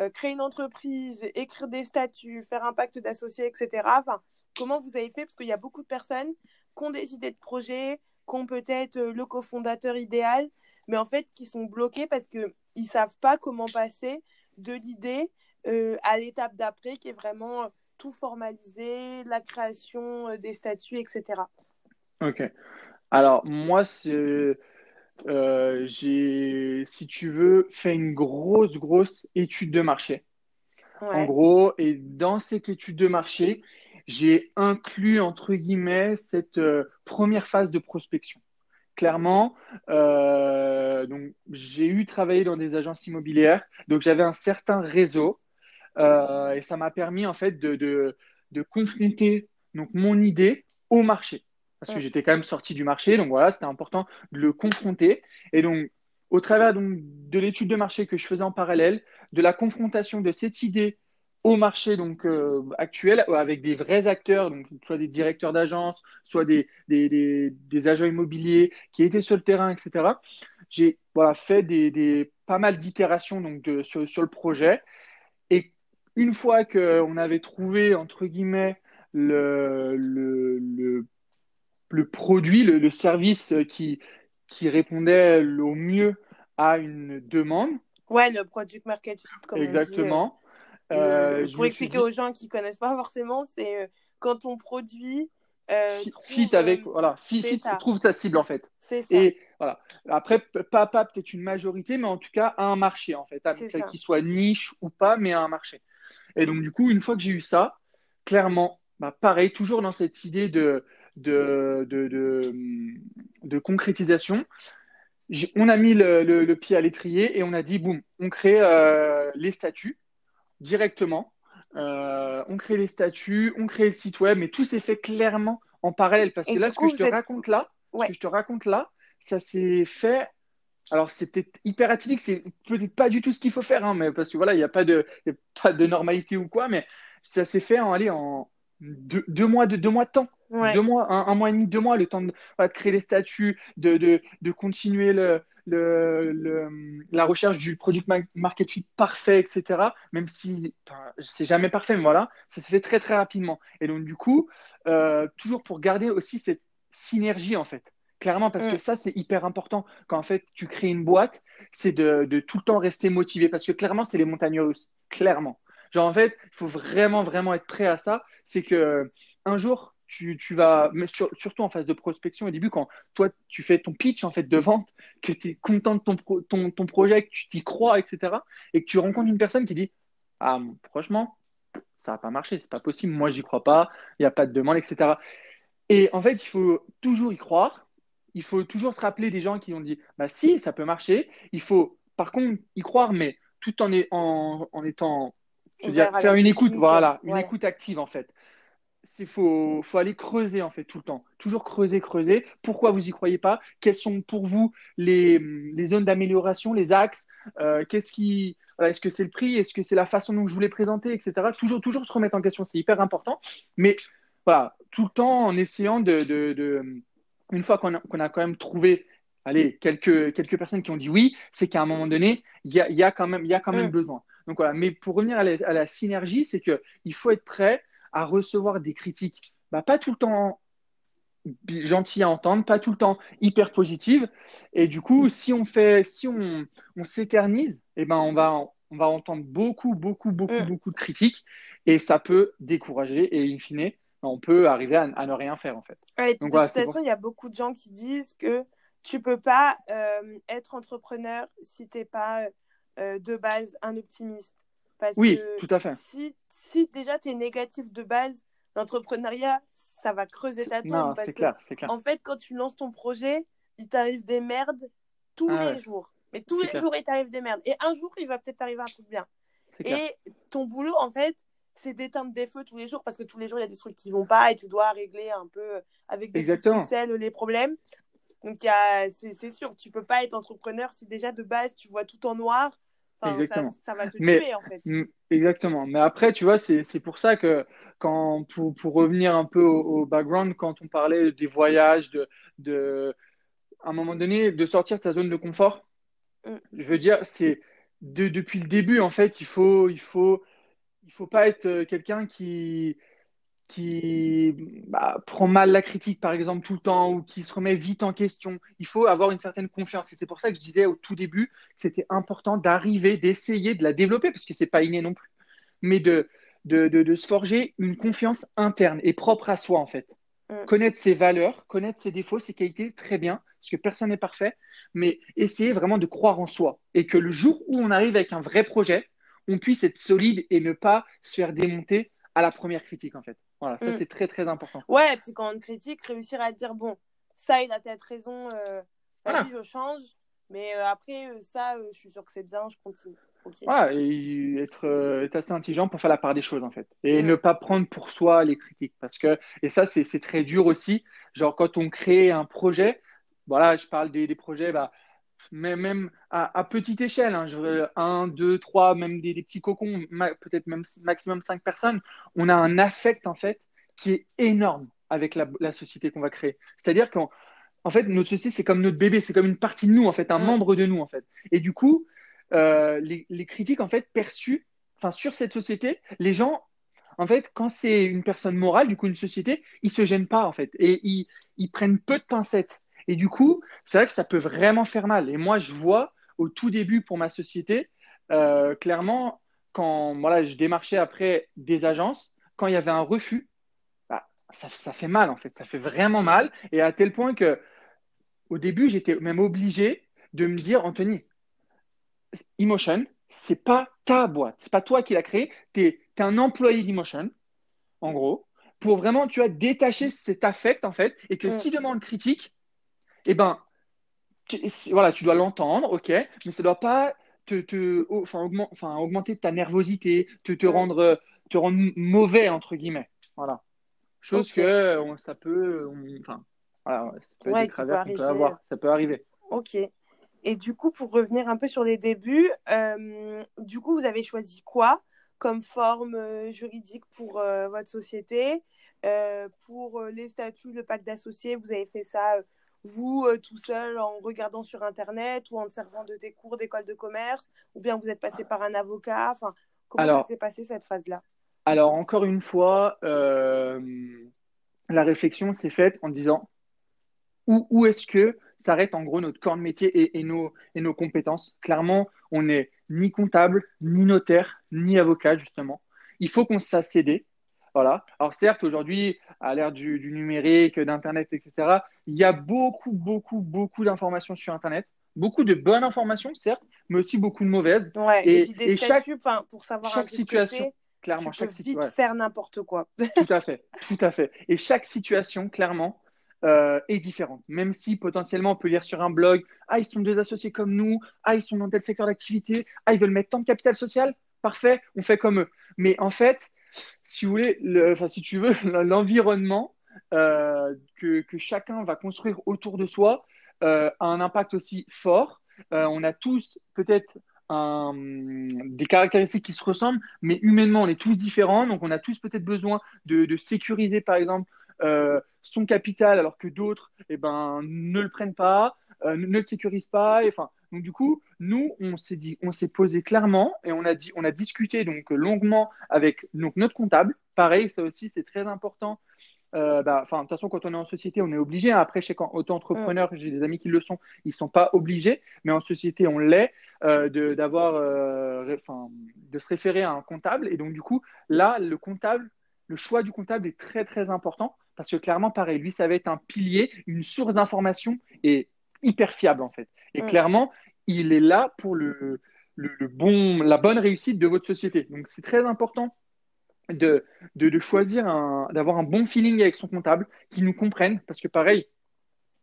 euh, créer une entreprise, écrire des statuts, faire un pacte d'associés, etc. Enfin, comment vous avez fait? Parce qu'il y a beaucoup de personnes qui ont des idées de projet, qui ont peut-être le cofondateur idéal, mais en fait qui sont bloqués parce qu'ils ne savent pas comment passer de l'idée à l'étape d'après qui est vraiment tout formaliser, la création euh, des statuts, etc. Ok. Alors, moi, euh, j'ai, si tu veux, fait une grosse, grosse étude de marché. En gros, et dans cette étude de marché, j'ai inclus, entre guillemets, cette euh, première phase de prospection. Clairement, donc, j'ai eu travaillé dans des agences immobilières, donc j'avais un certain réseau euh, et ça m'a permis en fait de, de, de, confronter donc, mon idée au marché. Parce que j'étais quand même sorti du marché, donc voilà, c'était important de le confronter. Et donc, au travers donc, de l'étude de marché que je faisais en parallèle, de la confrontation de cette idée au marché donc euh, actuel avec des vrais acteurs, donc soit des directeurs d'agence, soit des, des, des, des, agents immobiliers qui étaient sur le terrain, etc. J'ai voilà, fait des, des, pas mal d'itérations donc de, sur, sur, le projet une fois qu'on avait trouvé, entre guillemets, le, le, le, produit, le, service qui, qui répondait au mieux à une demande. Ouais, le product market fit, comme Exactement. On dit, euh, pour expliquer aux gens qui ne connaissent pas forcément, c'est euh, quand on produit. Euh, fit, avec, voilà, fit, trouve sa cible en fait. C'est ça. Et voilà. Après, pas, pas peut-être une majorité, mais en tout cas, un marché en fait. Qu'il soit niche ou pas, mais un marché. Et donc, du coup, une fois que j'ai eu ça, clairement, bah, pareil, toujours dans cette idée de, de, de, de, concrétisation, on a mis le, le, pied à l'étrier et on a dit, boum, on crée euh, les statuts directement. Euh, on crée les statuts, on crée le site web, mais tout s'est fait clairement en parallèle. Parce que là, ce que je te raconte là, ce que je te raconte là, ça s'est fait alors, peut-être hyper atypique, c'est peut-être pas du tout ce qu'il faut faire, hein, mais parce que voilà, il n'y a, pas de, pas de normalité ou quoi, mais ça s'est fait en, allez, en deux, mois, de, deux mois de temps. Deux mois, un, mois et demi, deux mois, le temps de, créer les statuts, de, de, de continuer le, le, la recherche du product market fit parfait, etc. Même si c'est jamais parfait, mais voilà, ça se fait très très rapidement. Et donc, du coup, euh, toujours pour garder aussi cette synergie en fait. Clairement, parce que mm. ça, c'est hyper important. Quand en fait, tu crées une boîte, c'est de, de, tout le temps rester motivé. Parce que clairement, c'est les montagnes russes. Clairement. Genre, en fait, il faut vraiment, vraiment être prêt à ça. C'est que un jour, tu, vas, surtout en phase de prospection, au début, quand toi, tu fais ton pitch en fait de vente, que tu es content de ton, projet, que tu t'y crois, etc. Et que tu rencontres une personne qui dit Ah, franchement, ça va pas marcher, c'est pas possible, moi, j'y crois pas, il n'y a pas de demande, etc. Et en fait, il faut toujours y croire il faut toujours se rappeler des gens qui ont dit bah si, ça peut marcher. Il faut par contre y croire, mais tout en étant je veux dire, faire une écoute, voilà, une écoute active en fait. Il faut, faut, aller creuser en fait tout le temps. Toujours creuser, creuser. Pourquoi vous n'y croyez pas? Quelles sont pour vous les, les zones d'amélioration, les axes? Euh, Qu'est-ce qui, Est-ce que c'est le prix? Est-ce que c'est la façon dont je voulais présenter, etc. Toujours, toujours se remettre en question, c'est hyper important. Mais voilà, tout le temps en essayant de, de une fois qu'on a, a, quand même trouvé allez, quelques, quelques personnes qui ont dit oui, c'est qu'à un moment donné, il y a, y a, quand même, y a quand même mm. besoin. Donc voilà. Mais pour revenir à la, synergie, c'est qu'il faut être prêt à recevoir des critiques, bah, pas tout le temps gentilles à entendre, pas tout le temps hyper positives. Et du coup, si on fait, si on, on s'éternise, eh ben on va, on va entendre beaucoup, beaucoup, beaucoup, mm. beaucoup de critiques et ça peut décourager et in fine on peut arriver à, ne rien faire en fait. et puis, de toute façon, il y a beaucoup de gens qui disent que tu peux pas euh, être entrepreneur si tu n'es pas euh, de base un optimiste. Parce oui, tout à fait. Si, si déjà tu es négatif de base, l'entrepreneuriat, ça va creuser ta tombe. Non, c'est clair, clair. En fait, quand tu lances ton projet, il t'arrive des merdes tous ah les jours. Mais tous les jours, il t'arrive des merdes. Et un jour, il va peut-être t'arriver un truc bien. Et ton boulot, en fait, c'est d'éteindre des feux tous les jours parce que tous les jours, il y a des trucs qui vont pas et tu dois régler un peu avec des ficelles les problèmes. Donc, c'est sûr, tu peux pas être entrepreneur si déjà de base, tu vois tout en noir. Exactement. Ça, va te tuer, en fait. Exactement. Mais après, tu vois, c'est pour ça que quand, pour, pour revenir un peu au, background, quand on parlait des voyages, de, de, à un moment donné, de sortir de sa zone de confort, mm. je veux dire, c'est depuis le début, en fait, il faut, il faut, il faut pas être euh, quelqu'un qui, qui bah, prend mal la critique, par exemple, tout le temps, ou qui se remet vite en question. Il faut avoir une certaine confiance. Et c'est pour ça que je disais au tout début que c'était important d'arriver, d'essayer de la développer, parce que c'est pas inné non plus, mais de, de, de, se forger une confiance interne et propre à soi, en fait. Mm. Connaître ses valeurs, connaître ses défauts, ses qualités, très bien, parce que personne n'est parfait, mais essayer vraiment de croire en soi. Et que le jour où on arrive avec un vrai projet, on puisse être solide et ne pas se faire démonter à la première critique, en fait. Voilà, ça, mm. c'est très, très important. Ouais, et puis quand on critique, réussir à dire, bon, ça, il a peut-être raison, euh, je change. Mais euh, après, euh, ça, je suis sûr que c'est bien, je continue. Voilà, et être, être, assez intelligent pour faire la part des choses, en fait. Et mm. ne pas prendre pour soi les critiques. Parce que, et ça, c'est très dur aussi. Genre, quand on crée un projet, voilà, je parle des, des projets, bah, même, même à, petite échelle, hein, je, un, deux, trois, même des, petits cocons, peut-être même maximum cinq personnes, on a un affect en fait qui est énorme avec la, la société qu'on va créer. C'est-à-dire qu'en en fait, notre société, c'est comme notre bébé, c'est comme une partie de nous, en fait, un membre de nous, en fait. Et du coup, euh, les, les, critiques, en fait, perçues, enfin, sur cette société, les gens, en fait, quand c'est une personne morale, du coup, une société, ils se gênent pas, en fait, et ils, ils prennent peu de pincettes. Et du coup, c'est vrai que ça peut vraiment faire mal. Et moi, je vois au tout début pour ma société, euh, clairement, quand voilà, je démarchais après des agences, quand il y avait un refus, bah, ça, ça, fait mal en fait, ça fait vraiment mal. Et à tel point que au début, j'étais même obligé de me dire, Anthony, Emotion, c'est pas ta boîte, c'est pas toi qui l'as créé, tu es, un employé d'Emotion, en gros, pour vraiment, tu as détaché cet affect en fait, et que mm. si demande critique, eh ben, tu, voilà, tu dois l'entendre, ok, mais ça ne doit pas te, te enfin, enfin, augmenter ta nervosité, te, te, rendre, te rendre mauvais, entre guillemets. Voilà. Chose que ça peut, enfin, voilà, ça peut, ouais, peut avoir, ça peut arriver. Ok. Et du coup, pour revenir un peu sur les débuts, euh, du coup, vous avez choisi quoi comme forme euh, juridique pour euh, votre société? Pour les statuts, le pacte d'associés, vous avez fait ça vous euh, tout seul en regardant sur Internet ou en servant de des cours d'école de commerce ou bien vous êtes passé par un avocat enfin, Comment s'est passé cette phase-là? Alors, encore une fois, euh, la réflexion s'est faite en disant où, où est-ce que s'arrête en gros notre corps de métier et, et, nos, et nos compétences? Clairement, on n'est ni comptable, ni notaire, ni avocat, justement. Il faut qu'on se fasse céder. Voilà. Alors certes, aujourd'hui, à l'ère du, numérique, d'Internet, etc., il y a beaucoup, beaucoup, beaucoup d'informations sur Internet. Beaucoup de bonnes informations, certes, mais aussi beaucoup de mauvaises. et, chaque, pour savoir chaque situation, clairement, tu chaque peux vite faire n'importe quoi. tout à fait, tout à fait. Et chaque situation, clairement, euh, est différente. Même si potentiellement on peut lire sur un blog, ah ils sont deux associés comme nous, ah ils sont dans tel secteur d'activité, ah ils veulent mettre tant de capital social, parfait, on fait comme eux. Mais en fait, si vous voulez, enfin, si tu veux, l'environnement euh, que, chacun va construire autour de soi euh, a un impact aussi fort. Euh, on a tous peut-être des caractéristiques qui se ressemblent, mais humainement, on est tous différents. Donc, on a tous peut-être besoin de, sécuriser, par exemple, son capital, alors que d'autres eh ben, ne le prennent pas, ne, le sécurisent pas. enfin, donc du coup, nous, on s'est dit, on s'est posé clairement et on a dit, on a discuté donc longuement avec donc notre comptable. Pareil, ça aussi c'est très important. Euh, bah, de toute façon, quand on est en société, on est obligé. Hein. Après, chez auto-entrepreneur, mm. j'ai des amis qui le sont, ils ne sont pas obligés, mais en société, on l'est, euh, d'avoir, euh, de se référer à un comptable. Et donc, du coup, là, le comptable, le choix du comptable est très très important parce que clairement, pareil, lui, ça va être un pilier, une source d'information et hyper fiable en fait. Et clairement, il est là pour le, le, bon, la bonne réussite de votre société. Donc c'est très important de, de, choisir d'avoir un bon feeling avec son comptable, qui nous comprenne, parce que pareil,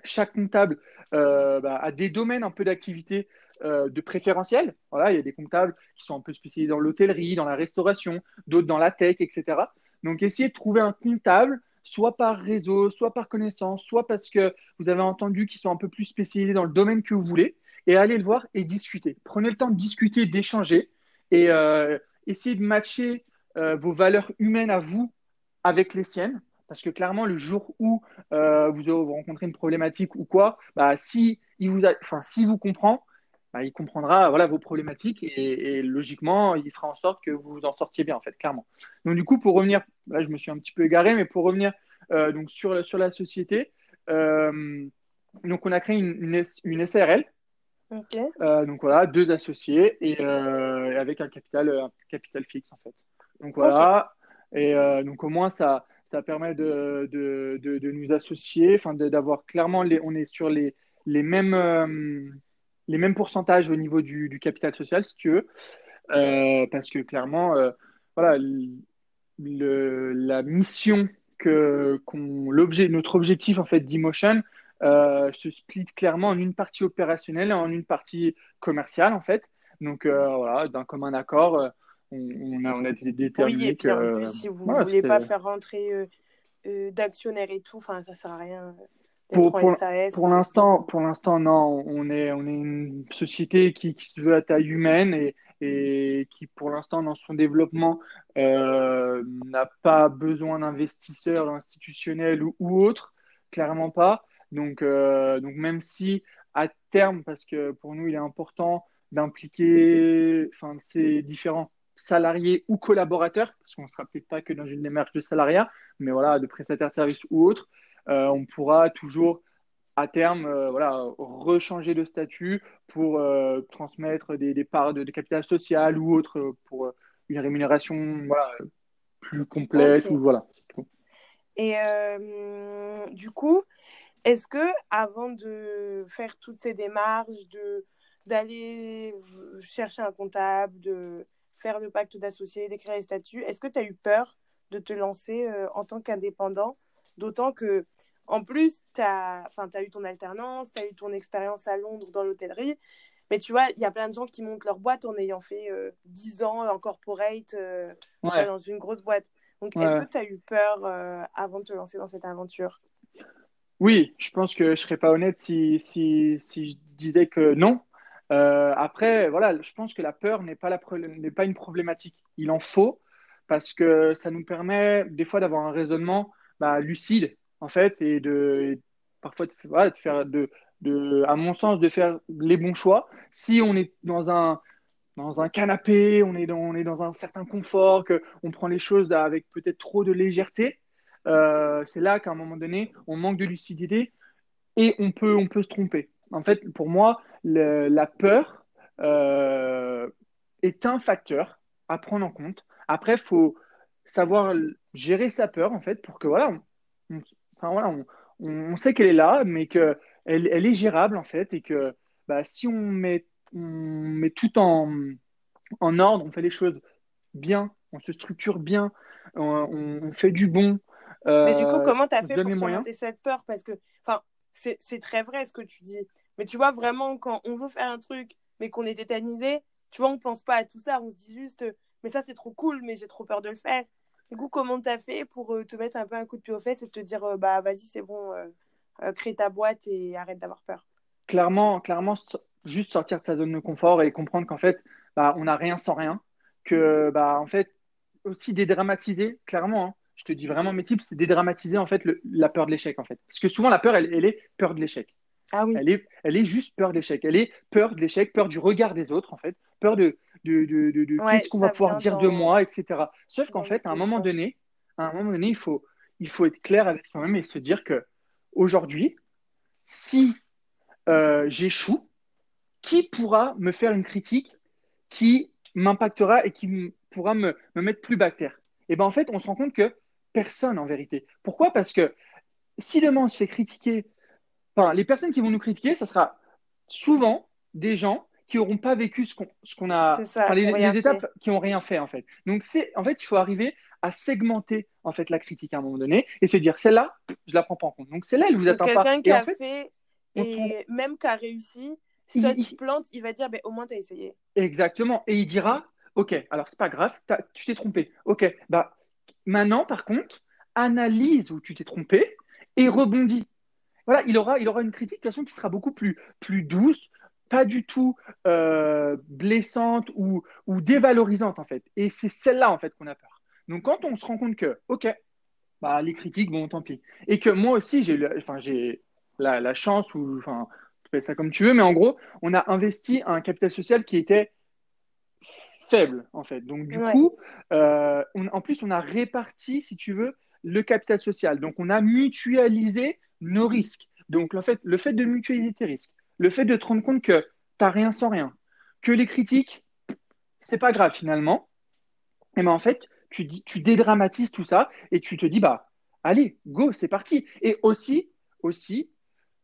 chaque comptable euh, bah, a des domaines un peu d'activité euh, de préférentiel. Voilà, il y a des comptables qui sont un peu spécialisés dans l'hôtellerie, dans la restauration, d'autres dans la tech, etc. Donc, essayez de trouver un comptable, soit par réseau, soit par connaissance, soit parce que vous avez entendu qu'ils sont un peu plus spécialisés dans le domaine que vous voulez, et allez le voir et discuter. Prenez le temps de discuter, d'échanger, et euh, essayez de matcher euh, vos valeurs humaines à vous avec les siennes. Parce que clairement, le jour où vous rencontrez une problématique ou quoi, bah, si, il vous enfin, si vous comprend, bah, il comprendra voilà, vos problématiques et, logiquement, il fera en sorte que vous vous en sortiez bien, en fait, clairement. Donc, du coup, pour revenir, là, je me suis un petit peu égaré, mais pour revenir euh, donc, sur, sur la société, euh, donc, on a créé une, une, SARL. Euh, donc, voilà, deux associés et avec un capital, un capital fixe, en fait. Donc, voilà. Et donc, au moins, ça, ça permet de, de, de, de nous associer, enfin, d'avoir clairement, les, on est sur les, les mêmes les mêmes pourcentages au niveau du, capital social, si tu veux, euh, parce que clairement, euh, voilà, la mission que l'objet, notre objectif en fait d'Emotion euh, se split clairement en une partie opérationnelle et en une partie commerciale en fait. Donc voilà, d'un commun accord, on, a, on a déterminé oui, et puis En plus, si vous ne voulez pas faire rentrer d'actionnaires et tout, enfin ça sert à rien pour, pour, l'instant, pour l'instant, non. On est, on est une société qui, qui se veut à taille humaine et, et qui, pour l'instant, dans son développement, euh, n'a pas besoin d'investisseurs institutionnels ou, ou autres. Clairement pas. Donc, euh, donc, même si à terme, parce que pour nous, il est important d'impliquer enfin, ces différents salariés ou collaborateurs, parce qu'on ne sera peut-être pas que dans une démarche de salariat, mais voilà, de prestataires de services ou autres, euh, on pourra toujours à terme euh, voilà, rechanger de statut pour euh, transmettre des, parts de, capital social ou autre pour une rémunération voilà, plus complète. Ou, voilà. Et du coup, est-ce que avant de faire toutes ces démarches, de d'aller chercher un comptable, de faire le pacte d'associés, d'écrire les statuts, est-ce que tu as eu peur de te lancer en tant qu'indépendant? D'autant que, en plus, tu as, as eu ton alternance, tu as eu ton expérience à Londres dans l'hôtellerie. Mais tu vois, il y a plein de gens qui montent leur boîte en ayant fait euh, 10 ans en corporate euh, dans une grosse boîte. Donc, est-ce que tu as eu peur euh, avant de te lancer dans cette aventure? Oui, je pense que je ne serais pas honnête si, si, si, je disais que non. Euh, après, voilà, je pense que la peur n'est pas, une problématique. Il en faut parce que ça nous permet des fois d'avoir un raisonnement bah, lucide en fait et de parfois de, faire à mon sens de faire les bons choix si on est dans un canapé on est dans un certain confort que on prend les choses avec peut-être trop de légèreté euh, c'est là qu'à un moment donné on manque de lucidité et on peut se tromper en fait pour moi la peur euh, est un facteur à prendre en compte après faut savoir gérer sa peur, en fait, pour que, voilà, on, enfin, voilà, on, sait qu'elle est là, mais qu'elle elle est gérable, en fait, et que bah, si on met, on met tout en, en ordre, on fait les choses bien, on se structure bien, on, fait du bon. mais du coup, euh, comment tu as fait pour surmonter cette peur? Parce que, enfin, c'est très vrai ce que tu dis. Mais tu vois, vraiment, quand on veut faire un truc, mais qu'on est tétanisé, tu vois, on pense pas à tout ça. On se dit juste, mais ça, c'est trop cool, mais j'ai trop peur de le faire. Du coup, comment tu as fait pour euh, te mettre un peu un coup de pied aux fesses et te dire, euh, bah vas-y, c'est bon, euh, crée ta boîte et arrête d'avoir peur? Clairement, clairement, juste sortir de sa zone de confort et comprendre qu'en fait, bah, on n'a rien sans rien. Que, bah, en fait, aussi dédramatiser, clairement, hein, je te dis vraiment mes tips, c'est dédramatiser en fait la peur de l'échec en fait. Parce que souvent la peur, elle, elle est peur de l'échec. Ah oui. Elle est, elle est juste peur de l'échec. Elle est peur de l'échec, peur du regard des autres en fait, peur de, de, de, de, qu'est-ce qu'on va pouvoir dire de moi, etc. Sauf qu'en fait, à un moment donné, à un moment donné, il faut, il faut être clair avec soi-même et se dire que aujourd'hui, si euh, j'échoue, qui pourra me faire une critique qui m'impactera et qui pourra me, me, mettre plus bas terre? Et bien en fait, on se rend compte que personne en vérité. Pourquoi? Parce que si demain on se fait critiquer, enfin, les personnes qui vont nous critiquer, ça sera souvent des gens qui n'auront pas vécu ce qu'on a, ça, les, étapes qui n'ont rien fait en fait. Donc c'est, en fait, il faut arriver à segmenter en fait la critique à un moment donné et se dire celle-là, je la prends pas en compte. Donc celle-là, elle vous atteint pas. Quelqu'un qui a fait, et même qui a réussi, si toi tu plantes, il va dire ben, au moins tu as essayé. Exactement. Et il dira ok, alors c'est pas grave, tu t'es trompé. Ok, bah maintenant par contre, analyse où tu t'es trompé et rebondis. Voilà, il aura, il aura une critique de toute façon qui sera beaucoup plus, plus douce, pas du tout euh, blessante ou, ou dévalorisante en fait. Et c'est celle-là en fait qu'on a peur. Donc quand on se rend compte que, ok, bah, les critiques, bon, tant pis. Et que moi aussi, j'ai enfin, la, la, chance, ou enfin, tu fais ça comme tu veux, mais en gros, on a investi un capital social qui était faible, en fait. Donc, du coup, euh, en plus, on a réparti, si tu veux, le capital social. Donc, on a mutualisé nos risques. Donc, le fait, le fait de mutualiser tes risques, le fait de te rendre compte que tu n'as rien sans rien, que les critiques, c'est pas grave finalement, et ben en fait, tu, dis, tu dédramatises tout ça et tu te dis, bah, allez, go, c'est parti. Et aussi, aussi,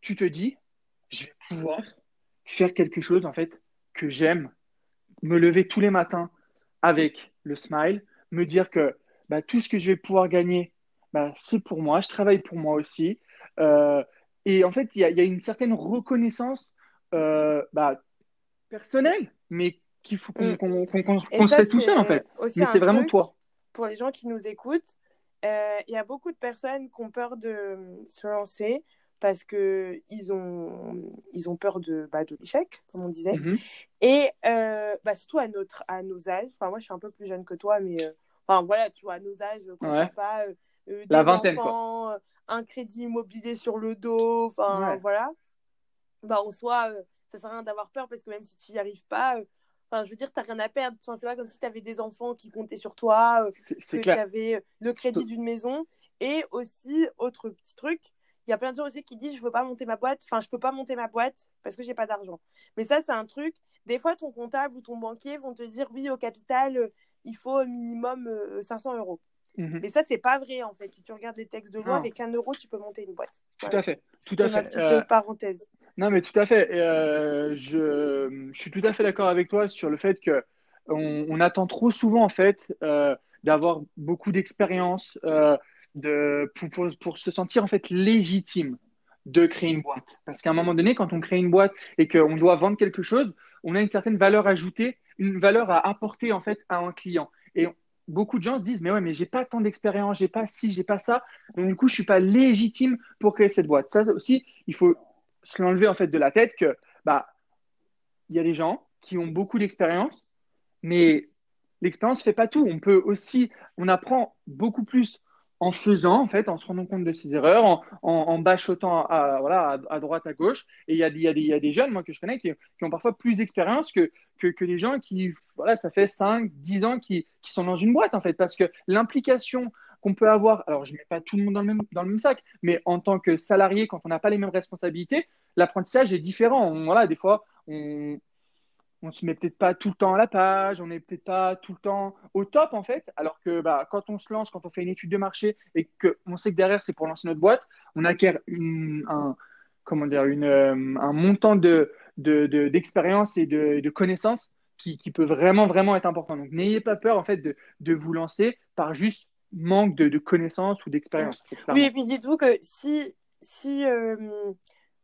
tu te dis, je vais pouvoir faire quelque chose en fait que j'aime, me lever tous les matins avec le smile, me dire que bah, tout ce que je vais pouvoir gagner, bah, c'est pour moi, je travaille pour moi aussi. Euh, et en fait, il y, a une certaine reconnaissance euh, bah, personnelle, mais qu'il faut qu'on mm. se fait tout seul en fait. Mais c'est vraiment toi. Pour les gens qui nous écoutent, euh, il y a beaucoup de personnes qui ont peur de se lancer parce que ils ont, ils ont peur de, bah, de l'échec, comme on disait. Mhm. Et euh, bah, surtout à, notre, à nos âges. Enfin, moi, je suis un peu plus jeune que toi, mais euh, enfin, voilà, tu vois, à nos âges, quand ouais. pas des La vingtaine, enfants, un crédit immobilier sur le dos, enfin, voilà. Bah, en soi, ça sert à rien d'avoir peur parce que même si tu n'y arrives pas, Enfin, je veux dire, tu n'as rien à perdre. Enfin, c'est pas comme si tu avais des enfants qui comptaient sur toi, que tu avais le crédit d'une maison. Et aussi, autre petit truc, il y a plein de gens aussi qui disent je veux pas monter ma boîte, enfin je peux pas monter ma boîte parce que j'ai pas d'argent. Mais ça c'est un truc, des fois ton comptable ou ton banquier vont te dire oui au capital euh, il faut au minimum 500 euh, euros. Mhm. Mais ça c'est pas vrai en fait. Si tu regardes les textes de loi, avec un euro tu peux monter une boîte. Tout à fait, tout à fait. Petite euh, parenthèse. Non mais tout à fait. je, je, suis tout à fait d'accord avec toi sur le fait que on, attend trop souvent en fait d'avoir beaucoup d'expérience de, pour, pour, se sentir en fait légitime de créer une boîte. Parce qu'à un moment donné, quand on crée une boîte et qu'on doit vendre quelque chose, on a une certaine valeur ajoutée, une valeur à apporter en fait à un client. Et beaucoup de gens se disent mais ouais mais j'ai pas tant d'expérience, j'ai pas ci, j'ai pas ça, donc du coup je suis pas légitime pour créer cette boîte. Ça aussi, il faut se l'enlever en fait de la tête que bah il y a des gens qui ont beaucoup d'expérience, mais l'expérience fait pas tout. On peut aussi, on apprend beaucoup plus en faisant, en fait, en se rendant compte de ses erreurs, en, en, bachotant à, voilà, à, droite, à gauche. Et il y a, y, a y a, des jeunes, moi, que je connais, qui, ont parfois plus d'expérience que, que, que, les gens qui, voilà, ça fait 5, 10 ans qui, qui sont dans une boîte, en fait. Parce que l'implication qu'on peut avoir, alors je ne mets pas tout le monde dans le, même, dans le même sac, mais en tant que salarié, quand on n'a pas les mêmes responsabilités, l'apprentissage est différent. voilà, des fois, on, on se met peut-être pas tout le temps à la page, on n'est peut-être pas tout le temps au top en fait, alors que bah, quand on se lance, quand on fait une étude de marché et qu'on sait que derrière c'est pour lancer notre boîte, on acquiert un, comment dire, une, euh, un montant de, d'expérience et de, connaissances qui, peut vraiment, vraiment être important. Donc n'ayez pas peur en fait de, vous lancer par juste manque de, connaissances ou d'expérience. Oui, et puis dites-vous que si, si, euh,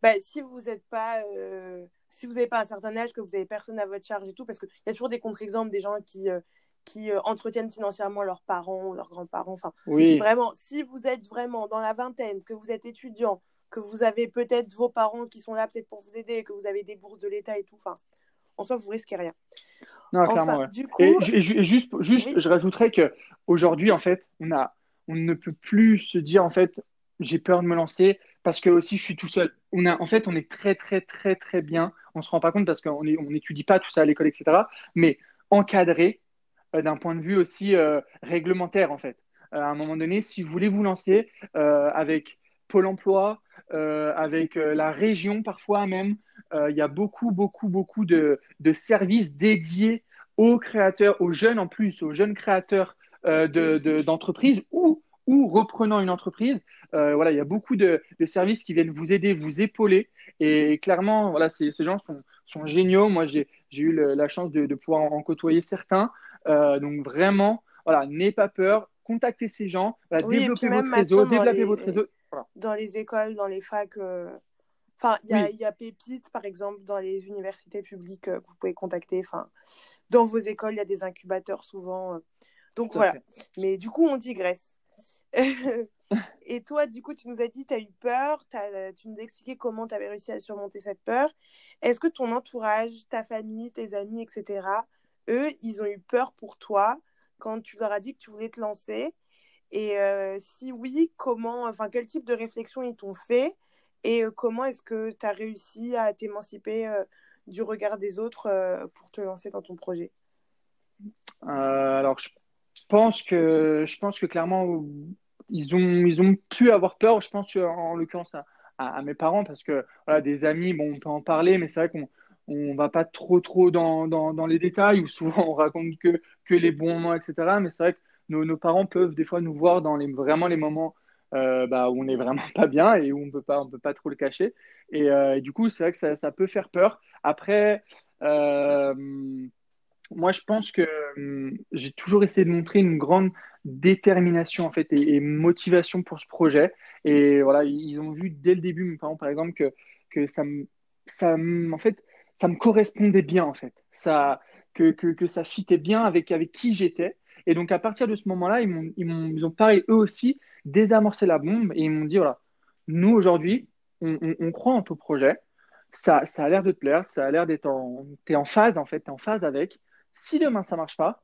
bah, si vous n'êtes pas... Euh, si vous n'avez pas un certain âge, que vous n'avez personne à votre charge et tout, parce qu'il y a toujours des contre-exemples des gens qui, euh, qui euh, entretiennent financièrement leurs parents ou leurs grands-parents. Enfin, vraiment, si vous êtes vraiment dans la vingtaine, que vous êtes étudiant, que vous avez peut-être vos parents qui sont là peut-être pour vous aider, que vous avez des bourses de l'État et tout, enfin, en soi, vous risquez rien. Non, clairement, du coup... et, juste, juste je rajouterais que aujourd'hui, en fait, on, a, on ne peut plus se dire, en fait, j'ai peur de me lancer parce que aussi je suis tout seul. On a, en fait, on est très, très, très, très bien. On se rend pas compte parce qu'on n'étudie pas tout ça à l'école, etc. Mais encadré euh, d'un point de vue aussi euh, réglementaire, en fait. Euh, à un moment donné, si vous voulez vous lancer avec Pôle emploi, avec la région parfois même, il y a beaucoup, beaucoup, beaucoup de, de, services dédiés aux créateurs, aux jeunes en plus, aux jeunes créateurs d'entreprises ou ou reprenant une entreprise. Euh, voilà, il y a beaucoup de, services qui viennent vous aider, vous épauler. Et, clairement, voilà, ces, gens sont, géniaux. Moi, j'ai eu la chance de, pouvoir en, côtoyer certains. Euh, donc vraiment, voilà, n'ayez pas peur, contactez ces gens, développez votre réseau, développez votre réseau. Dans les écoles, dans les facs. Euh, enfin, il y, a Pépite, par exemple, dans les universités publiques que vous pouvez contacter. Enfin, dans vos écoles, il y a des incubateurs souvent. Donc voilà. Mais du coup, on digresse. et toi, du coup, tu nous as dit, tu as eu peur, as, tu nous as expliqué comment tu avais réussi à surmonter cette peur. Est-ce que ton entourage, ta famille, tes amis, etc., eux, ils ont eu peur pour toi quand tu leur as dit que tu voulais te lancer? Et euh, si oui, comment, enfin, quel type de réflexion ils t'ont fait? Et euh, comment est-ce que tu as réussi à t'émanciper euh, du regard des autres pour te lancer dans ton projet? Alors, je pense que, je pense que clairement, ils ont, ils ont pu avoir peur, je pense en l'occurrence à, mes parents, parce que des amis, bon, on peut en parler, mais c'est vrai qu'on on va pas trop trop dans, dans, les détails, ou souvent on raconte que, que les bons moments, etc. Mais c'est vrai que nos, parents peuvent des fois nous voir dans les, vraiment les moments euh, bah, où on n'est vraiment pas bien et où on peut pas, on peut pas trop le cacher. Et, euh, du coup, c'est vrai que ça, peut faire peur. Après, euh, moi, je pense que hum, j'ai toujours essayé de montrer une grande détermination en fait et, motivation pour ce projet. Et voilà, ils ont vu dès le début, par exemple, que, que ça me, ça en fait, ça me correspondait bien en fait. Ça, que, que, ça fitait bien avec, avec qui j'étais. Et donc à partir de ce moment-là, ils, m'ont, ils, m'ont, ils ont pareil eux aussi désamorcé la bombe et ils m'ont dit voilà, nous aujourd'hui, on, on, on croit en ton projet. Ça, ça a l'air de te plaire, ça a l'air d'être en, t'es en phase en fait, t'es en phase avec. Si demain ça marche pas,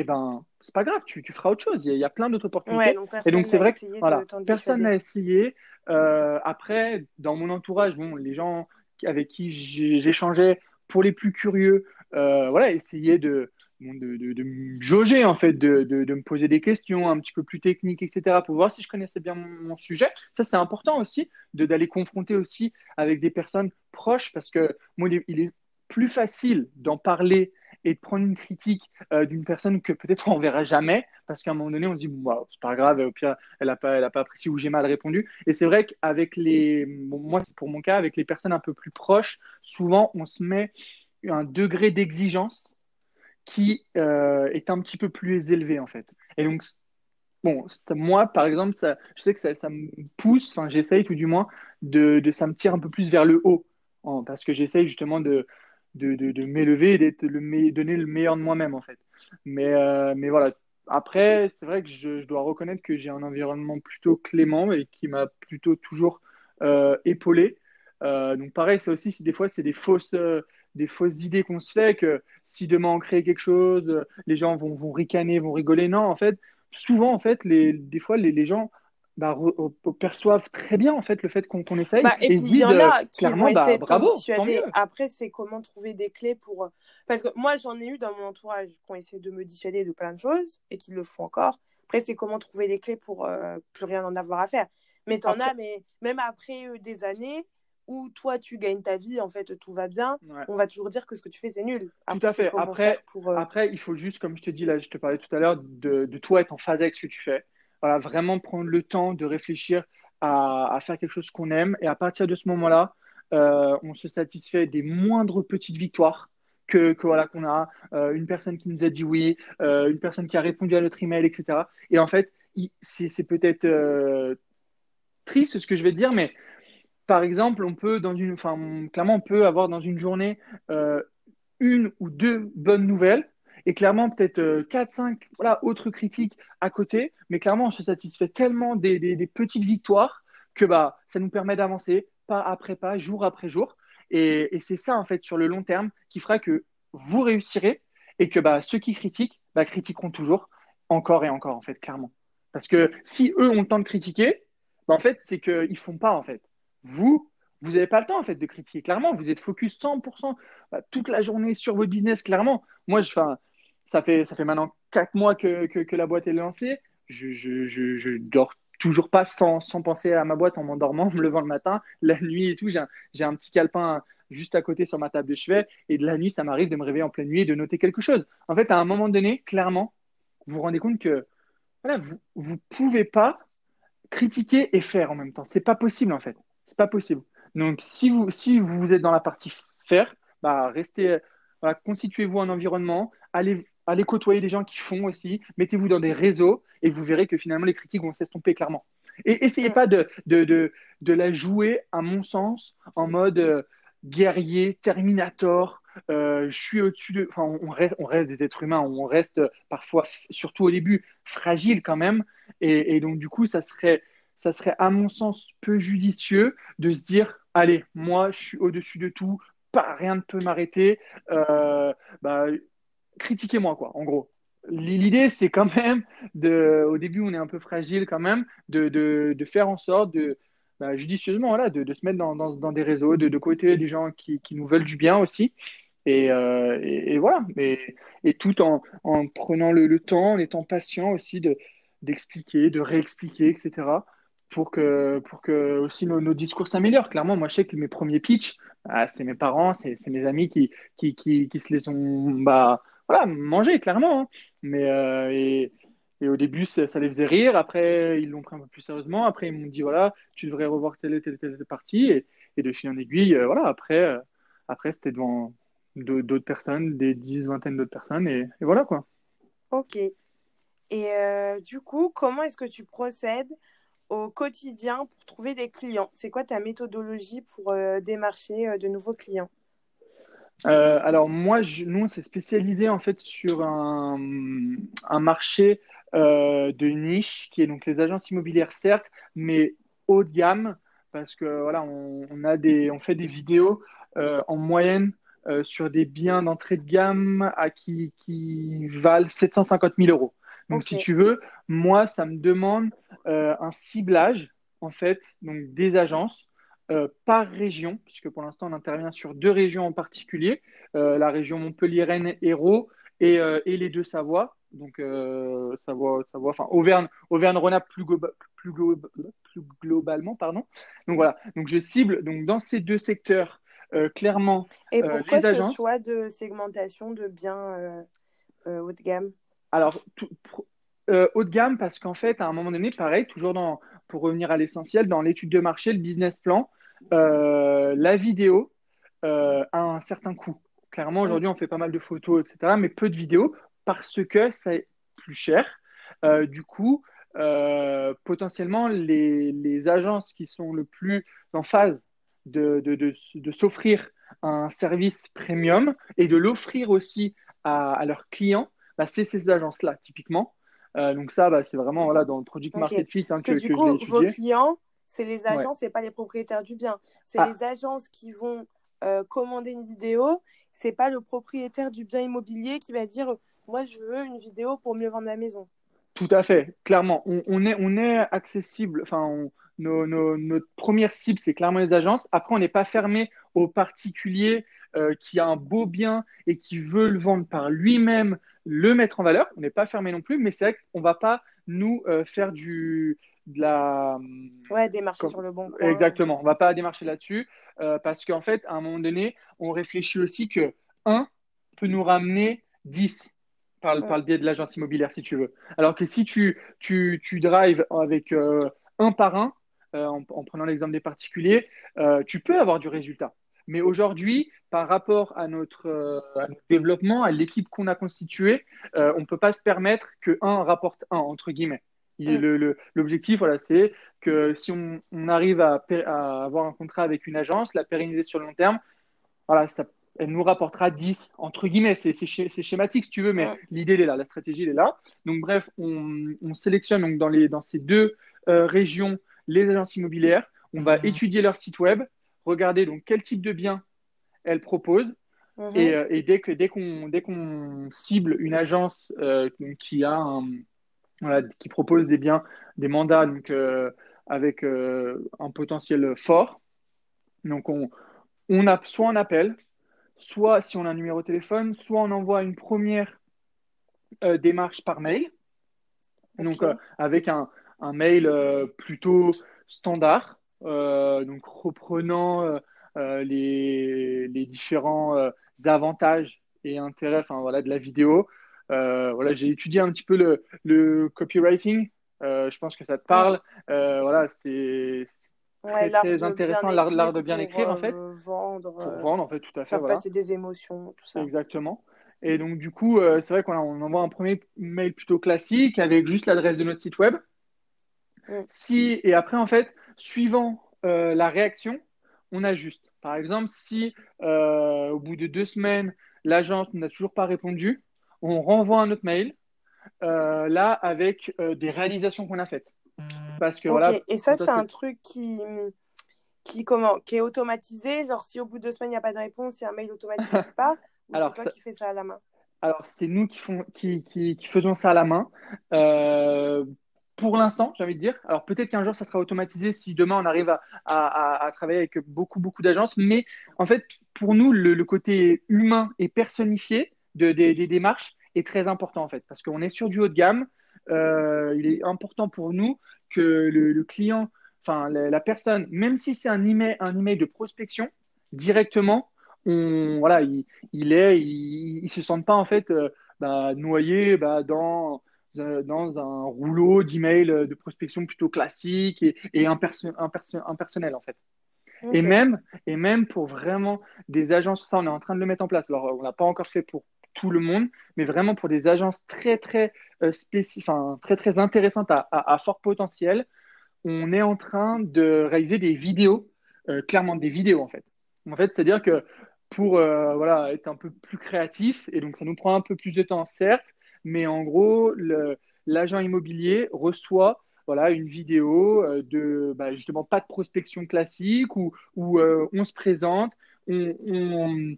eh ben, c'est pas grave, tu, tu, feras autre chose. Il y a, plein d'autres opportunités. et donc, c'est vrai que voilà, personne n'a essayé. Euh, après, dans mon entourage, bon, les gens avec qui j'échangeais, pour les plus curieux, euh, voilà, essayer de, de, de, de, me jauger, en fait, de, de, me poser des questions un petit peu plus techniques, etc., pour voir si je connaissais bien mon, sujet. Ça, c'est important aussi, d'aller confronter aussi avec des personnes proches, parce que moi, il est plus facile d'en parler et de prendre une critique euh, d'une personne que peut-être on verra jamais, parce qu'à un moment donné, on se dit, bon, c'est pas grave, au pire, elle n'a pas, pas apprécié ou j'ai mal répondu. Et c'est vrai qu'avec les, moi, pour mon cas, avec les personnes un peu plus proches, souvent, on se met un degré d'exigence qui euh, est un petit peu plus élevé, en fait. Et donc, bon, moi, par exemple, je sais que ça, ça me pousse, enfin, j'essaye tout du moins, de, ça me tire un peu plus vers le haut, parce que j'essaye justement de, de, de, m'élever et d'être le donner le meilleur de moi-même en fait. Mais, euh, mais voilà. Après, c'est vrai que je, dois reconnaître que j'ai un environnement plutôt clément et qui m'a plutôt toujours euh, épaulé. Euh, donc pareil, ça aussi, des fois, c'est des fausses, des fausses idées qu'on se fait que si demain on crée quelque chose, les gens vont, vont ricaner, vont rigoler. Non, en fait, souvent, en fait, les, des fois, les, les gens bah, perçoivent très bien en fait le fait qu'on essaye bah, et, puis il y en a euh, qui vont bah, bravo, Après, c'est comment trouver des clés pour. Euh, parce que moi, j'en ai eu dans mon entourage qui ont essayé de me dissuader de plein de choses et qui le font encore. Après, c'est comment trouver les clés pour euh, plus rien en avoir à faire. Mais t'en as, mais même après des années où toi tu gagnes ta vie, en fait tout va bien, on va toujours dire que ce que tu fais c'est nul. tout à fait. Après, après, il faut juste, comme je te dis là, je te parlais tout à l'heure, de, de toi être en phase avec ce que tu fais voilà, vraiment prendre le temps de réfléchir à, faire quelque chose qu'on aime. Et à partir de ce moment-là, euh, on se satisfait des moindres petites victoires que, voilà qu'on a euh, une personne qui nous a dit oui, euh, une personne qui a répondu à notre email, etc. Et en fait, c'est peut-être triste ce que je vais te dire, mais par exemple, on peut dans une, enfin, clairement, on peut avoir dans une journée une ou deux bonnes nouvelles et clairement peut-être 4, euh, 5 voilà, autres critiques à côté, mais clairement on se satisfait tellement des, des, petites victoires que bah, ça nous permet d'avancer pas après pas, jour après jour. Et, et c'est ça en fait sur le long terme qui fera que vous réussirez et que bah, ceux qui critiquent bah, critiqueront toujours encore et encore en fait clairement. Parce que si eux ont le temps de critiquer, bah, en fait c'est qu'ils font pas en fait. Vous, vous n'avez pas le temps en fait de critiquer. Clairement, vous êtes focus 100% bah, toute la journée sur votre business. Clairement, moi, je, ça fait, ça fait maintenant quatre mois que, que, la boîte est lancée. Je, je, je, dors toujours pas sans, sans, penser à ma boîte en m'endormant, en me levant le matin, la nuit et tout. J'ai un, un, petit calepin juste à côté sur ma table de chevet. Et de la nuit, ça m'arrive de me réveiller en pleine nuit et de noter quelque chose. En fait, à un moment donné, clairement, vous vous rendez compte que voilà, vous ne pouvez pas critiquer et faire en même temps. C'est pas possible en fait. C'est pas possible. Donc si vous, si vous êtes dans la partie faire, bah, restez, constituez-vous un environnement, allez, allez côtoyer des gens qui font aussi, mettez-vous dans des réseaux et vous verrez que finalement les critiques vont s'estomper clairement. Et essayez pas de, de, de, de, la jouer, à mon sens, en mode euh, guerrier, Terminator. Euh, je suis au-dessus de. Enfin, on reste, on reste des êtres humains, on reste parfois, surtout au début, fragile quand même. Et, et, donc, du coup, ça serait, ça serait, à mon sens, peu judicieux de se dire allez, moi, je suis au-dessus de tout, pas, rien ne peut m'arrêter. Euh, bah, critiquez-moi, quoi, en gros. L'idée, c'est quand même, de, au début, on est un peu fragile quand même, de, de, de faire en sorte de, bah, judicieusement, voilà, de, de, se mettre dans, dans, des réseaux, de, de côté des gens qui, qui, nous veulent du bien aussi. Et, euh, voilà, et, et tout en, en prenant le, temps, en étant patient aussi d'expliquer, de réexpliquer, etc. Pour que, pour que aussi nos, nos discours s'améliorent. Clairement, moi, je sais que mes premiers pitchs, bah, c'est mes parents, c'est mes amis qui, qui, qui, qui, se les ont bah, voilà, mangés, clairement. Hein. Mais, euh, et, au début, ça, les faisait rire. Après, ils l'ont pris un peu plus sérieusement. Après, ils m'ont dit voilà, tu devrais revoir telle telle, telle, partie. Et, et, de fil en aiguille, euh, voilà. Après, euh, après c'était devant d'autres personnes, des dix, vingtaines d'autres personnes. Et, et, voilà quoi. Ok. Et du coup, comment est-ce que tu procèdes au quotidien pour trouver des clients? C'est quoi ta méthodologie pour démarcher de nouveaux clients? Alors moi, je, nous, on s'est spécialisé en fait sur un, un marché euh, de niche, qui est donc les agences immobilières, certes, mais haut de gamme, parce que voilà, on, on a des, on fait des vidéos euh, en moyenne euh, sur des biens d'entrée de gamme à qui, qui valent 750 000 euros. Donc, okay. si tu veux, moi, ça me demande euh, un ciblage, en fait, donc des agences euh, par région, puisque pour l'instant, on intervient sur deux régions en particulier, la région Montpellier-Rennes, Hérault et, et les deux Savoie. Donc euh, Savoie, Savoie, enfin Auvergne, Auvergne-Rhône-Alpes plus, globa, plus, globa, plus, globalement, pardon. Donc voilà, donc je cible donc dans ces deux secteurs euh, clairement Et pourquoi euh, les ce choix de segmentation de biens euh, haut de gamme? Alors tout, haut de gamme parce qu'en fait à un moment donné, pareil, toujours dans pour revenir à l'essentiel, dans l'étude de marché, le business plan, la vidéo a un certain coût. Clairement, aujourd'hui, on fait pas mal de photos, etc., mais peu de vidéos parce que c'est plus cher. Euh, du coup, euh, potentiellement, les, les, agences qui sont le plus en phase de, de, de, de s'offrir un service premium et de l'offrir aussi à, à, leurs clients, bah, c'est ces agences-là, typiquement. Euh, donc ça, bah, c'est vraiment voilà, dans le product okay. market fit hein, que, que, du coup, vos clients, c'est les agences, ouais. c'est pas les propriétaires du bien. C'est ah. les agences qui vont euh, commander une vidéo. C'est pas le propriétaire du bien immobilier qui va dire moi, je veux une vidéo pour mieux vendre ma maison. Tout à fait, clairement. On, on est, on est accessible. Enfin, on, nos, nos, notre première cible, c'est clairement les agences. Après, on n'est pas fermé aux particuliers euh, qui a un beau bien et qui veut le vendre par lui-même, le mettre en valeur. On n'est pas fermé non plus, mais c'est vrai qu'on ne va pas nous euh, faire du, de la. Ouais, démarcher Comme... sur le bon coin. Exactement. On ne va pas démarcher là-dessus euh, parce qu'en fait, à un moment donné, on réfléchit aussi que 1 peut nous ramener 10 par, ouais. par le biais de l'agence immobilière, si tu veux. Alors que si tu, tu, tu drives avec euh, un par un, euh, en, en, prenant l'exemple des particuliers, euh, tu peux avoir du résultat. Mais aujourd'hui, par rapport à notre, euh, à notre développement, à l'équipe qu'on a constituée, euh, on ne peut pas se permettre que un rapporte un, entre guillemets. Mm. L'objectif, voilà, c'est que si on, on arrive à, à, avoir un contrat avec une agence, la pérenniser sur le long terme, voilà, ça elle nous rapportera 10, entre guillemets, c'est schématique si tu veux, mais ouais. l'idée est là, la stratégie elle est là. Donc bref, on, on sélectionne donc dans, les, dans ces deux euh, régions les agences immobilières, on va mmh. étudier leur site web, regarder donc quel type de biens elles proposent, mmh. et, euh, et, dès qu'on dès qu'on dès qu'on cible une agence euh, qui, a un, voilà, qui propose des biens, des mandats donc, euh, avec euh, un potentiel fort, donc on, on a soit un appel, soit si on a un numéro de téléphone, soit on envoie une première euh, démarche par mail, okay. donc avec un, un mail plutôt standard, donc reprenant les, les, différents avantages et intérêts enfin, voilà, de la vidéo. Voilà, j'ai étudié un petit peu le, le copywriting. je pense que ça te parle. voilà, c'est très, très intéressant l'art de bien écrire en fait. Vendre, pour vendre en fait, tout à fait. Faire passer des émotions, tout ça. Exactement. Et donc, du coup, c'est vrai qu'on envoie un premier mail plutôt classique avec juste l'adresse de notre site web. Si, et après, en fait, suivant la réaction, on ajuste. Par exemple, si euh, au bout de deux semaines, l'agence n'a toujours pas répondu, on renvoie un autre mail, euh, là, avec euh, des réalisations qu'on a faites. Parce que, voilà, Et ça, c'est un truc qui, qui, comment, qui est automatisé. Genre, si au bout de deux semaines, il n'y a pas de réponse, il y a un mail automatique qui part, ou c'est toi qui fais ça à la main? Alors, c'est nous qui, font, qui, qui, qui, faisons ça à la main. Euh, pour l'instant, j'ai envie de dire. Alors peut-être qu'un jour, ça sera automatisé si demain on arrive à, travailler avec beaucoup, beaucoup d'agences. Mais en fait, pour nous, le, côté humain et personnifié de, des, démarches est très important en fait, parce qu'on est sur du haut de gamme. Euh, il est important pour nous que le, client, enfin la, personne, même si c'est un email, un email de prospection, directement, on, voilà, il, il est, il, se sent pas en fait euh, bah, noyé bah, dans euh, dans un rouleau d'emails de prospection plutôt classique et, et impersonnel en fait. Et, même, et même pour vraiment des agences, ça on est en train de le mettre en place. Alors on l'a pas encore fait pour tout le monde, mais vraiment pour des agences très très euh, enfin, très très intéressantes à, fort potentiel, on est en train de réaliser des vidéos, euh, clairement des vidéos en fait. En fait, c'est-à-dire que pour voilà être un peu plus créatif et donc ça nous prend un peu plus de temps certes, mais en gros, l'agent immobilier reçoit voilà, une vidéo euh, de bah, justement pas de prospection classique où, où euh, on se présente, on,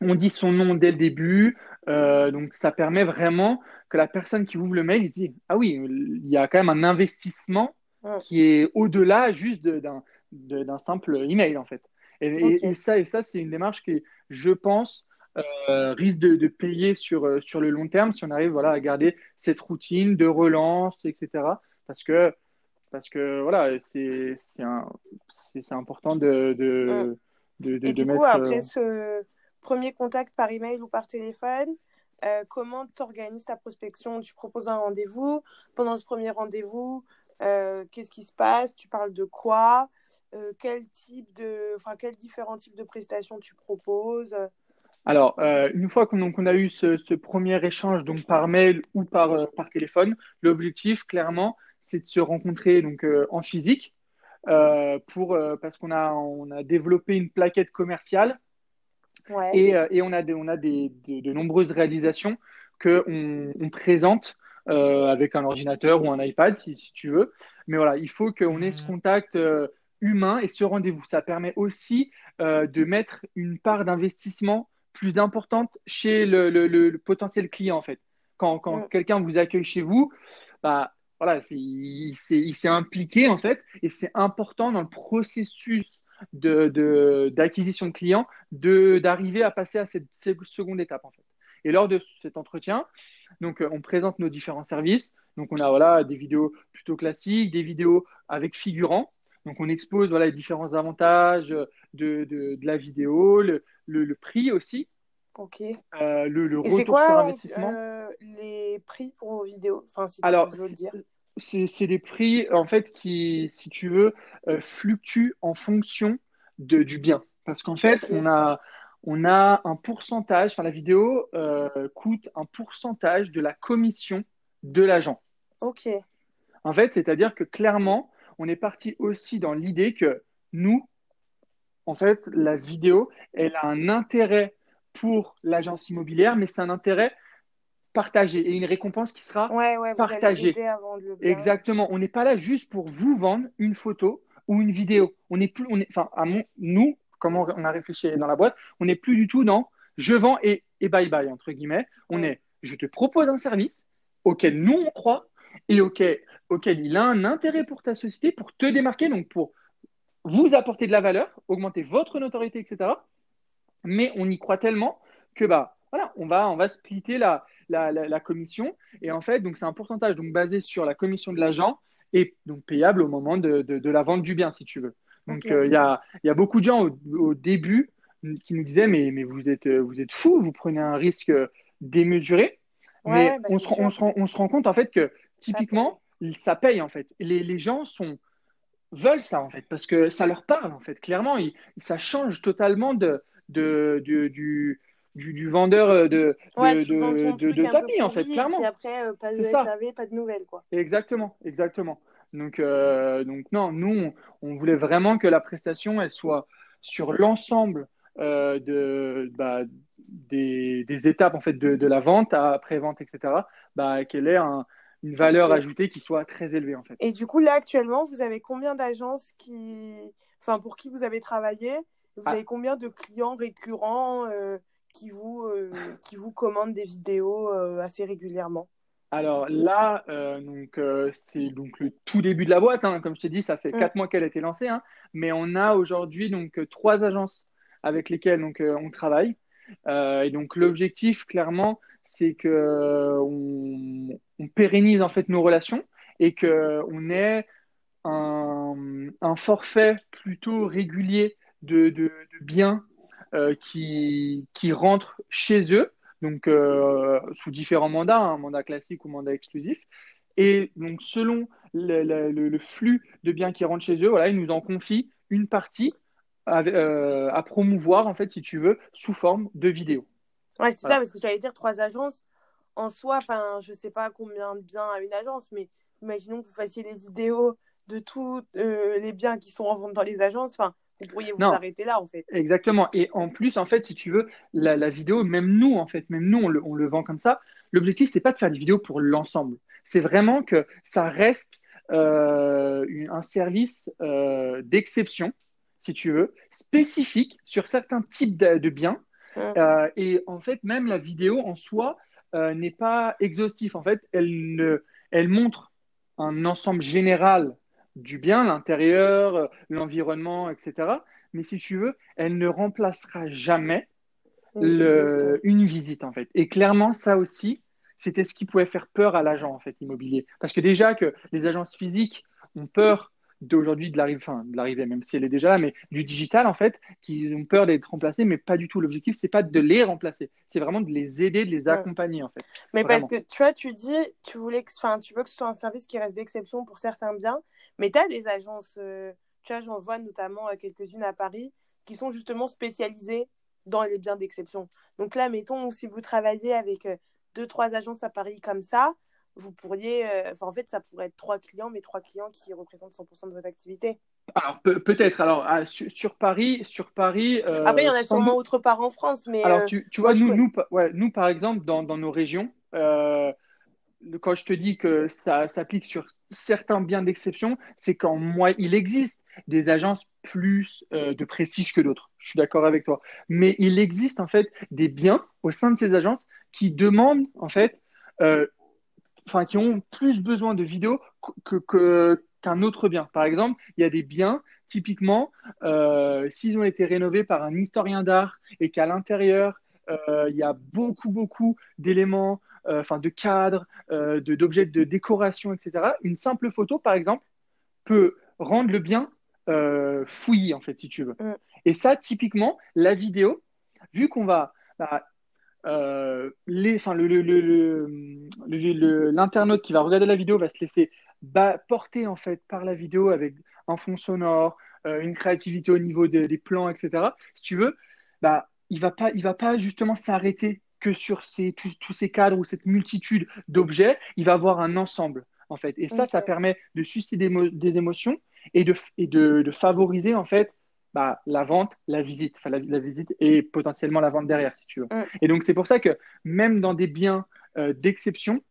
dit son nom dès le début. Euh, donc ça permet vraiment que la personne qui ouvre le mail se dit Ah oui, il y a quand même un investissement qui est au-delà juste d'un simple email en fait. Et, et, ça, et ça c'est une démarche qui, je pense, euh, risque de, payer sur, euh, sur le long terme si on arrive voilà, à garder cette routine de relance, etc. Parce que, parce que voilà, c'est important de, de, de, de, Et du coup, après ce premier contact par email ou par téléphone, comment tu organises ta prospection? Tu proposes un rendez-vous. Pendant ce premier rendez-vous, qu'est-ce qui se passe? Tu parles de quoi? Quel type de, enfin, quels différents types de prestations tu proposes? Alors, euh, une fois qu'on a eu ce, premier échange donc par mail ou par, euh, par téléphone, l'objectif, clairement, c'est de se rencontrer donc, euh, en physique pour, parce qu'on a, on a développé une plaquette commerciale et, et, on a, on a des, de, nombreuses réalisations qu'on on présente avec un ordinateur ou un iPad, si, si, tu veux. Mais voilà, il faut qu'on ait ce contact humain et ce rendez-vous. Ça permet aussi de mettre une part d'investissement plus importante chez le, potentiel client, en fait. Quand, quand quelqu'un vous accueille chez vous, bah, voilà, il s'est impliqué, en fait, et c'est important dans le processus d'acquisition de, de, clients d'arriver à passer à cette, seconde étape, en fait. Et lors de cet entretien, donc, on présente nos différents services. Donc, on a voilà, des vidéos plutôt classiques, des vidéos avec figurants. Donc, on expose voilà, les différents avantages de, de, de la vidéo, le, le, prix aussi. Ok. Euh, le, le retour sur investissement. Euh, les prix pour vos vidéos? Enfin, si Alors, c'est des prix, en fait, qui, si tu veux, euh, fluctuent en fonction de, du bien. Parce qu'en fait, on, a, on a un pourcentage, enfin, la vidéo coûte un pourcentage de la commission de l'agent. Ok. En fait, c'est-à-dire que clairement, on est parti aussi dans l'idée que nous, en fait, la vidéo, elle a un intérêt pour l'agence immobilière, mais c'est un intérêt partagé et une récompense qui sera partagée. Exactement. On n'est pas là juste pour vous vendre une photo ou une vidéo. On n'est plus, on est, enfin, à mon, nous, comment on a réfléchi dans la boîte, on n'est plus du tout dans je vends et, et bye bye entre guillemets. On est, je te propose un service auquel nous on croit et auquel, auquel il a un intérêt pour ta société, pour te démarquer, donc pour vous apporter de la valeur, augmenter votre notoriété, etc. Mais on y croit tellement que bah voilà, on va on va splitter la, la, la, commission et en fait donc c'est un pourcentage donc basé sur la commission de l'agent et donc payable au moment de, de, la vente du bien si tu veux. Donc euh, il y, a, y, a, beaucoup de gens au, début qui nous disaient mais, mais vous êtes vous êtes fou, vous prenez un risque démesuré. mais bah, on, se, on, se rend, on, se rend, compte en fait que typiquement, ça paye, en fait. Les, les, gens sont, veulent ça en fait, parce que ça leur parle en fait. Clairement, ça change totalement de, de, du, du, vendeur de, de, de, tapis en fait, clairement. Et après, euh, pas de SAV, pas de nouvelles. Quoi. Exactement, exactement. Donc, euh, donc non, nous, on, voulait vraiment que la prestation, elle soit sur l'ensemble euh, de, bah, des, des, étapes en fait de, la vente, après-vente, etc., bah, qu'elle ait une valeur ajoutée qui soit très élevée en fait. Et du coup, là actuellement, vous avez combien d'agences qui, enfin, pour qui vous avez travaillé? Vous ah. avez combien de clients récurrents euh, qui vous qui vous commandent des vidéos assez régulièrement alors là, euh, donc euh, c'est donc le tout début de la boîte. Hein. Comme je t'ai dit, ça fait mm. quatre mois qu'elle a été lancée, hein. mais on a aujourd'hui donc euh, trois agences avec lesquelles donc on travaille. et donc l'objectif, clairement, c'est que on, pérennise en fait nos relations et que on ait un, un, forfait plutôt régulier de, de, de biens qui, qui rentrent chez eux donc euh, sous différents mandats, un hein, mandat classique ou mandat exclusif. Et donc, selon le, flux de biens qui rentrent chez eux, voilà, ils nous en confient une partie à, euh, à, promouvoir, en fait, si tu veux, sous forme de vidéo. Ouais, c'est ça, parce que j'allais dire trois agences en soi, enfin, je sais pas combien de biens à une agence, mais imaginons que vous fassiez les vidéos de tous euh, les biens qui sont en vente dans les agences. Enfin, vous pourriez vous arrêter là, en fait. Exactement. Et en plus, en fait, si tu veux, la, vidéo, même nous, en fait, même nous, on le, on le vend comme ça. L'objectif, c'est pas de faire des vidéos pour l'ensemble. C'est vraiment que ça reste euh, un service euh, d'exception, si tu veux, spécifique sur certains types de, biens. Euh, et en fait, même la vidéo en soi n'est pas exhaustive. En fait, elle, ne, elle montre un ensemble général du bien, l'intérieur, euh, l'environnement, etc. Mais si tu veux, elle ne remplacera jamais une, visite. en fait. Et clairement, ça aussi, c'était ce qui pouvait faire peur à l'agent en fait immobilier, parce que déjà que les agences physiques ont peur d'aujourd'hui de l'arrivée, enfin de l'arrivée, même si elle est déjà là, mais du digital en fait, qui ont peur d'être remplacés, mais pas du tout. L'objectif, c'est pas de les remplacer, c'est vraiment de les aider, de les accompagner en fait. Mais parce que tu vois, tu dis, tu voulais, enfin, tu veux que ce soit un service qui reste d'exception pour certains biens, mais tu as des agences, euh, tu vois, j'en vois notamment euh, quelques-unes à Paris, qui sont justement spécialisées dans les biens d'exception. Donc là, mettons, si vous travaillez avec euh, deux, trois agences à Paris comme ça, vous pourriez, en fait, ça pourrait être trois clients, mais trois clients qui représentent 100% de votre activité. Alors peut-être. Alors ah, sur, Paris, sur Paris. Euh, Après, il y en a sûrement autre part en France, mais. Alors tu, tu vois, nous, nous, ouais, nous, par exemple, dans, dans nos régions, quand je te dis que ça s'applique sur certains biens d'exception, c'est qu'en moi, il existe des agences plus de prestige que d'autres. Je suis d'accord avec toi. Mais il existe en fait des biens au sein de ces agences qui demandent en fait enfin, qui ont plus besoin de vidéos qu'un autre bien. Par exemple, il y a des biens, typiquement, euh, s'ils ont été rénovés par un historien d'art et qu'à l'intérieur, euh, il y a beaucoup, beaucoup d'éléments, euh, enfin, de cadres, d'objets de, décoration, etc. Une simple photo, par exemple, peut rendre le bien fouillis, en fait, si tu veux. Mm. Et ça, typiquement, la vidéo, vu qu'on va bah, euh, l'internaute qui va regarder la vidéo va se laisser porter en fait par la vidéo avec un fond sonore, euh, une créativité au niveau des plans, etc. Si tu veux, bah, il va pas, il va pas justement s'arrêter que sur ces, tous ces cadres ou cette multitude d'objets. Il va avoir un ensemble en fait. Et ça, ça permet de susciter des, des émotions et de, et de, de favoriser en fait bah, la vente, la visite, enfin la, visite et potentiellement la vente derrière, si tu veux. Mm. Et donc c'est pour ça que même dans des biens euh, d'exception,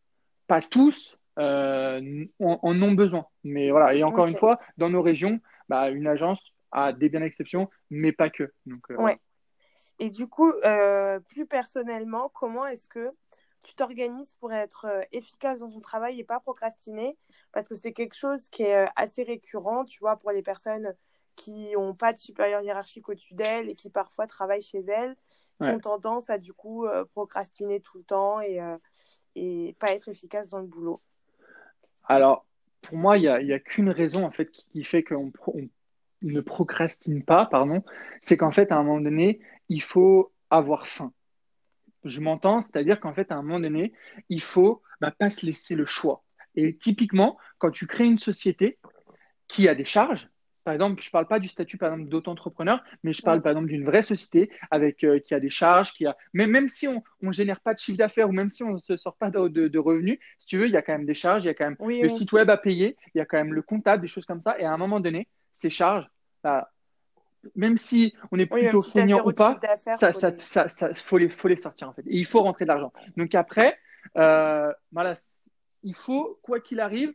pas tous euh, en, ont besoin. Mais voilà, et encore une fois, dans nos régions, bah, une agence a des biens d'exception, mais pas que. Donc, euh, ouais. Et du coup, plus personnellement, comment est-ce que tu t'organises pour être efficace dans ton travail et pas procrastiner? Parce que c'est quelque chose qui est assez récurrent, tu vois, pour les personnes qui n'ont pas de supérieur hiérarchique au-dessus d'elles et qui parfois travaillent chez elles, qui ont tendance à du coup euh, procrastiner tout le temps et, euh, et pas être efficace dans le boulot. Alors, pour moi, il n'y a, a qu'une raison en fait qui fait qu'on ne procrastine pas, pardon, c'est qu'en fait, à un moment donné, il faut avoir faim. je m'entends, c'est-à-dire qu'en fait, à un moment donné, il faut bah, pas se laisser le choix. Et typiquement, quand tu crées une société qui a des charges, par exemple, je ne parle pas du statut par exemple d'auto-entrepreneur, mais je parle par exemple d'une vraie société avec euh, qui a des charges, qui a même, même si on ne génère pas de chiffre d'affaires ou même si on ne se sort pas de, de, revenus, si tu veux, il y a quand même des charges, il y a quand même le site web à payer, il y a quand même le comptable, des choses comme ça. Et à un moment donné, ces charges, bah, même si on est plutôt oui, ou pas, ça, ça, ça, ça, faut les, faut les sortir en fait. Et il faut rentrer de l'argent. Donc après, euh, voilà, il faut quoi qu'il arrive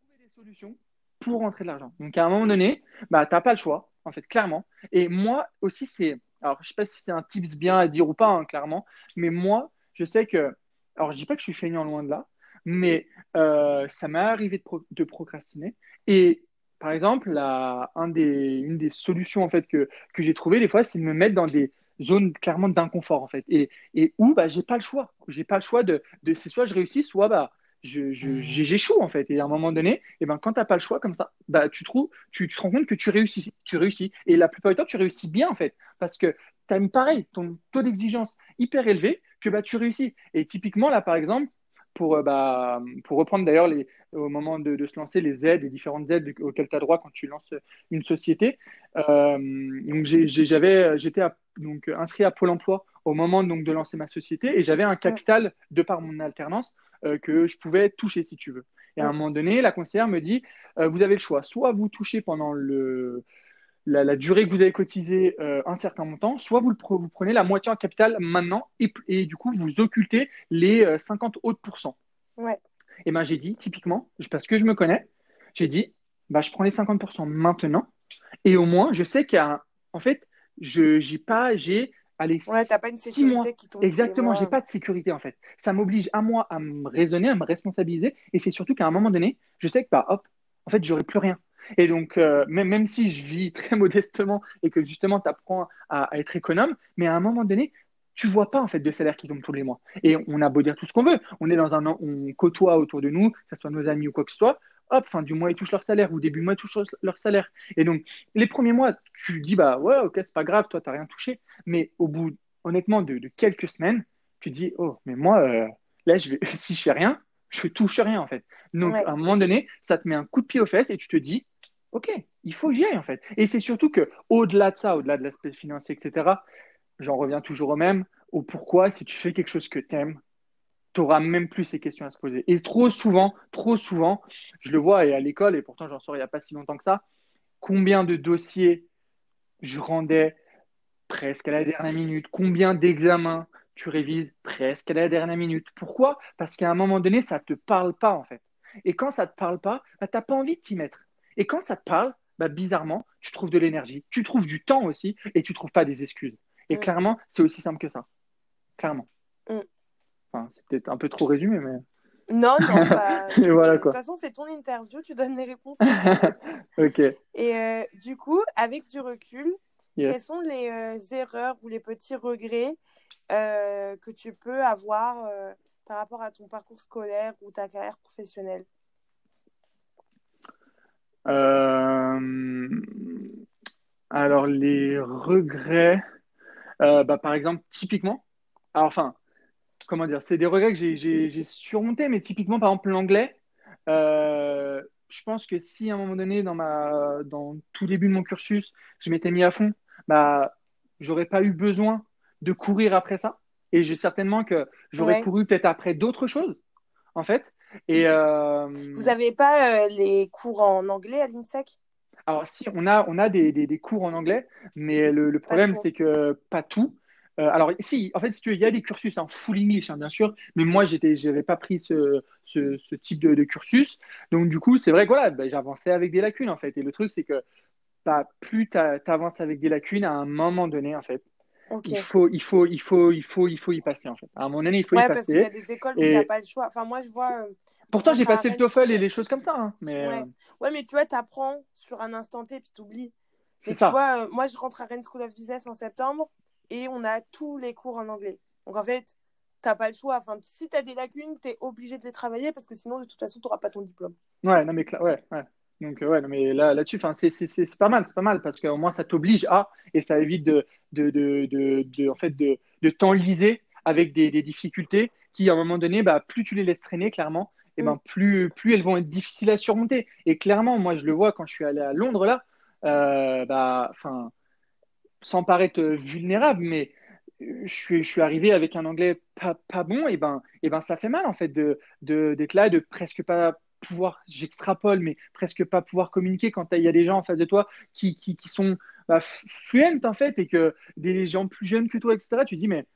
trouver des solutions pour rentrer de l'argent. Donc à un moment donné, bah t'as pas le choix en fait, clairement. Et moi aussi c'est, alors je sais pas si c'est un tips bien à dire ou pas, hein, clairement, mais moi je sais que, alors je dis pas que je suis feignant loin de là, mais euh, ça m'est arrivé de, de procrastiner et par exemple, la, un des, une des solutions en fait que, que j'ai trouvé des fois, c'est de me mettre dans des zones clairement d'inconfort en fait, et, et où bah j'ai pas le choix, j'ai pas le choix de, de c'est soit je réussis, soit bah je, j'échoue en fait. Et à un moment donné, et eh ben quand t'as pas le choix comme ça, bah tu trouves, tu, tu, te rends compte que tu réussis, tu réussis. Et la plupart du temps, tu réussis bien en fait, parce que tu as pareil, ton taux d'exigence hyper élevé, que bah tu réussis. Et typiquement là, par exemple, pour, euh, bah, pour reprendre d'ailleurs les, au moment de, de, se lancer les aides, les différentes aides auxquelles tu as droit quand tu lances une société. Euh, donc j'avais, j'étais donc inscrit à Pôle Emploi au moment donc de lancer ma société et j'avais un capital de par mon alternance euh, que je pouvais toucher si tu veux. Et à un moment donné, la conseillère me dit, vous avez le choix, soit vous touchez pendant le, la, durée que vous avez cotisé un certain montant, soit vous, le, vous prenez la moitié en capital maintenant et, et du coup vous occultez les 50 autres pourcents. Ouais. Et ben j'ai dit, typiquement, parce que je me connais, j'ai dit, bah, je prends les 50% maintenant. Et au moins, je sais qu'il y a, en fait, je j'ai pas, j'ai, allez, ouais, pas une six mois. Qui Exactement, j'ai pas de sécurité en fait. Ça m'oblige à moi à me raisonner, à me responsabiliser. Et c'est surtout qu'à un moment donné, je sais que bah hop, en fait, j'aurai plus rien. Et donc, euh, même, même si je vis très modestement et que justement, tu apprends à, être économe, mais à un moment donné, tu vois pas en fait de salaire qui tombe tous les mois. Et on a beau dire tout ce qu'on veut, on est dans un on côtoie autour de nous, que ce soit nos amis ou quoi que ce soit, hop, fin du mois ils touchent leur salaire ou début mois ils touchent leur salaire. Et donc les premiers mois, tu dis bah ouais ok c'est pas grave, toi t'as rien touché, mais au bout honnêtement de, quelques semaines, tu dis oh mais moi euh, là je vais si je fais rien, je touche rien en fait. Donc à un moment donné, ça te met un coup de pied aux fesses et tu te dis ok il faut que j'y aille en fait. Et c'est surtout que au-delà de ça, au-delà de l'aspect financier etc j'en reviens toujours au même, au pourquoi, si tu fais quelque chose que tu aimes, tu n'auras même plus ces questions à se poser. Et trop souvent, trop souvent, je le vois et à l'école, et pourtant j'en sors il n'y a pas si longtemps que ça, combien de dossiers je rendais presque à la dernière minute, combien d'examens tu révises presque à la dernière minute. Pourquoi? Parce qu'à un moment donné, ça ne te parle pas en fait. Et quand ça ne te parle pas, bah, tu n'as pas envie de t'y mettre. Et quand ça te parle, bah, bizarrement, tu trouves de l'énergie, tu trouves du temps aussi, et tu ne trouves pas des excuses. Et mm. clairement, c'est aussi simple que ça. Clairement. Mm. Enfin, c'est peut-être un peu trop résumé, mais. Non, non. Bah, voilà, de toute façon, c'est ton interview, tu donnes les réponses. ok. Et euh, du coup, avec du recul, quelles sont les euh, erreurs ou les petits regrets euh, que tu peux avoir par rapport à ton parcours scolaire ou ta carrière professionnelle? Alors, les regrets. Euh, bah, par exemple, typiquement, alors, enfin, comment dire, c'est des regrets que j'ai surmontés, mais typiquement, par exemple, l'anglais, euh, je pense que si à un moment donné, dans, ma, dans tout début de mon cursus, je m'étais mis à fond, bah, j'aurais pas eu besoin de courir après ça. Et j'ai certainement que j'aurais couru peut-être après d'autres choses, en fait. Et, euh, Vous n'avez pas les cours en anglais à l'INSEC? Alors, si, on a, on a des, des, cours en anglais, mais le, problème, c'est que pas tout. Euh, alors, si, en fait, si tu veux, il y a des cursus en full English, hein, bien sûr, mais moi, je n'avais pas pris ce, ce, ce type de, cursus. Donc, du coup, c'est vrai que voilà, bah, j'avançais avec des lacunes, en fait. Et le truc, c'est que bah, plus tu avances avec des lacunes, à un moment donné, en fait, il, faut, il, faut, il, faut, il, faut, il faut y passer, en fait. À moment donné, il faut y passer. parce qu'il y a des écoles où tu n'as pas le choix. Enfin, moi, je vois. Euh, Pourtant, j'ai passé le TOEFL et les choses comme ça. Hein, mais, ouais. Euh, ouais. mais tu vois, tu apprends sur un instant T, puis tu oublies. Mais tu vois, euh, moi, je rentre à Rennes School of Business en septembre et on a tous les cours en anglais. Donc, en fait, tu n'as pas le choix. Enfin, si tu as des lacunes, tu es obligé de les travailler parce que sinon, de toute façon, tu n'auras pas ton diplôme. Ouais, non, mais, ouais, ouais. Donc, euh, ouais, non, mais là, là-dessus, c'est pas mal, c'est pas mal parce qu'au moins, ça t'oblige à et ça évite de, de, de, de, en fait, de, de t'enliser avec des, des, difficultés qui, à un moment donné, bah, plus tu les laisses traîner, clairement, et ben, mm. plus, plus elles vont être difficiles à surmonter. Et clairement, moi, je le vois quand je suis allé à Londres, là, euh, bah, sans paraître vulnérable, mais je suis, je suis arrivé avec un anglais pas, pas bon, et ben, et ben ça fait mal en fait de, de, d'être là, de presque pas pouvoir, j'extrapole, mais presque pas pouvoir communiquer quand il y a des gens en face de toi qui, qui, sont bah, en fait, et que des gens plus jeunes que toi, etc. Tu dis, mais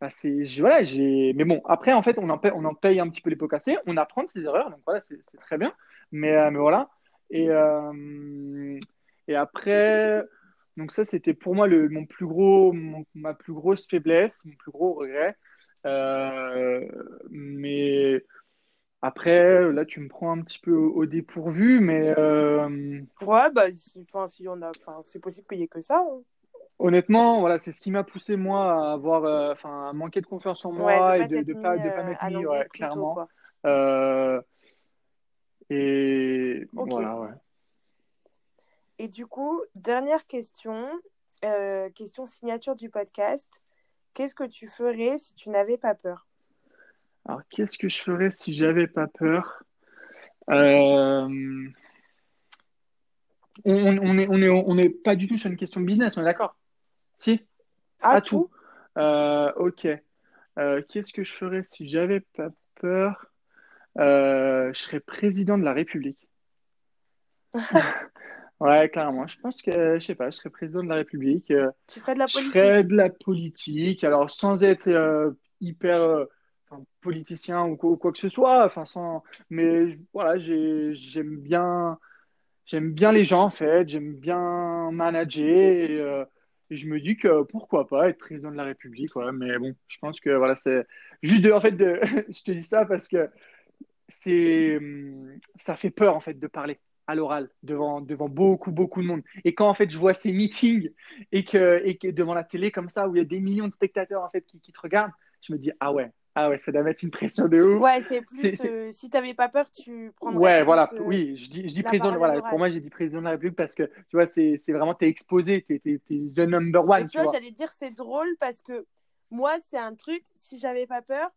bah, c'est, voilà, j'ai, mais bon, après en fait, on en, paye, on en paye un petit peu les pots cassés, on apprend de ses erreurs, donc voilà, c'est, c'est très bien, mais, euh, mais voilà. Et, euh, et après, donc ça, c'était pour moi le, mon plus gros, ma plus grosse faiblesse, mon plus gros regret. Euh, mais après, là, tu me prends un petit peu au, dépourvu, mais. Euh, ouais, bah, enfin, si on a, enfin, c'est possible qu'il n'y ait que ça. Hein. Honnêtement, voilà, c'est ce qui m'a poussé moi à avoir, euh, enfin, à manquer de confiance en moi et de ne pas, de pas m'être mis, ouais, clairement. et voilà, ouais. Et du coup, dernière question, euh, question signature du podcast. Qu'est-ce que tu ferais si tu n'avais pas peur? Alors, qu'est-ce que je ferais si j'avais pas peur? Euh, on, n'est on, est, on est pas du tout sur une question de business, on est d'accord? Si? À, tout, euh, Ok. qu'est-ce que je ferais si j'avais pas peur? Je serais président de la République. Ouais, clairement. Je pense que, je sais pas, je serais président de la République. Euh, tu ferais de la politique? Je ferais de la politique. Alors, sans être euh, hyper euh, politicien ou quoi, que ce soit. Enfin, sans, mais voilà, j'aime bien, j'aime bien les gens, en fait. J'aime bien manager. Et, je me dis que pourquoi pas être président de la République. Ouais. Mais bon, je pense que voilà, c'est juste de, en fait, je te dis ça parce que c'est, hum, ça fait peur, en fait, de parler à l'oral devant, devant beaucoup, beaucoup de monde. Et quand en fait je vois ces meetings et que, et que devant la télé comme ça, où il y a des millions de spectateurs en fait qui te regardent, je me dis ah ouais, ah ouais, ça doit mettre une pression de ouf. Ouais, c'est plus euh, si tu n'avais pas peur, tu prendrais. Ouais, voilà, euh, oui, je dis, je dis président, voilà, pour moi j'ai dit président de la République parce que tu vois, c'est vraiment, t'es exposé, t'es es, the number one. tu, vois, j'allais dire c'est drôle parce que moi, c'est un truc, si j'avais pas peur,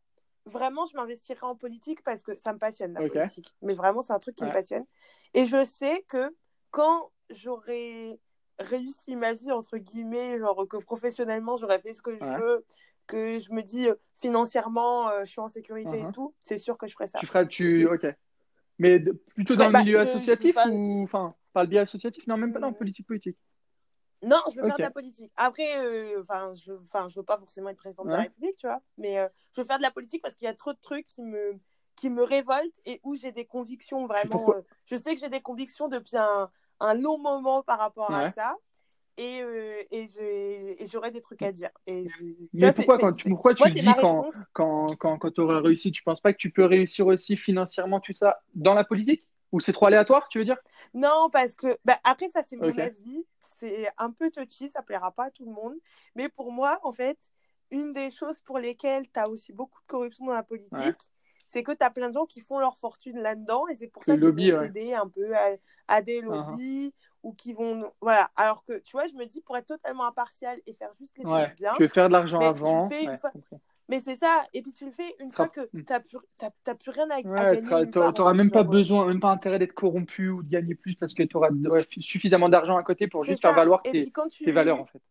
vraiment, je m'investirais en politique parce que ça me passionne la politique. Mais vraiment, c'est un truc qui me passionne. Et je sais que quand j'aurais réussi ma vie, entre guillemets, genre que professionnellement, j'aurais fait ce que je veux, que je me dis euh, financièrement, euh, je suis en sécurité et uh-huh. tout, c'est sûr que je ferais ça. Tu feras, tu, ok. Mais plutôt dans le milieu associatif ou, enfin, par le biais associatif? Non, même pas dans politique politique. Non, je veux faire de la politique. Après, euh, enfin, je, enfin, je veux pas forcément être président de la République, tu vois, mais je veux faire de la politique parce qu'il y a trop de trucs qui me, qui me révoltent et où j'ai des convictions vraiment. Euh, je sais que j'ai des convictions depuis un, un, long moment par rapport à ça. Et, euh, et j'aurais des trucs à dire. Et Mais pourquoi, quand tu, pourquoi tu dis quand, quand, quand, quand tu auras réussi, tu penses pas que tu peux réussir aussi financièrement tout ça dans la politique? Ou c'est trop aléatoire, tu veux dire? Non, parce que bah, après, ça, c'est mon avis. C'est un peu touchy, ça plaira pas à tout le monde. Mais pour moi, en fait, une des choses pour lesquelles tu as aussi beaucoup de corruption dans la politique, c'est que tu as plein de gens qui font leur fortune là-dedans et c'est pour ça qu'ils vont céder un peu à, des uh-huh. lobbies ou qui vont. Voilà. Alors que, tu vois, je me dis, pour être totalement impartial et faire juste les trucs bien. Tu veux faire de l'argent avant. Mais c'est ça, et puis tu le fais une fois que tu n'as plus, rien à, gagner. Tu n'auras même pas besoin, même pas intérêt d'être corrompu ou de gagner plus parce que tu auras suffisamment d'argent à côté pour juste faire valoir tes, tes, valeurs en fait.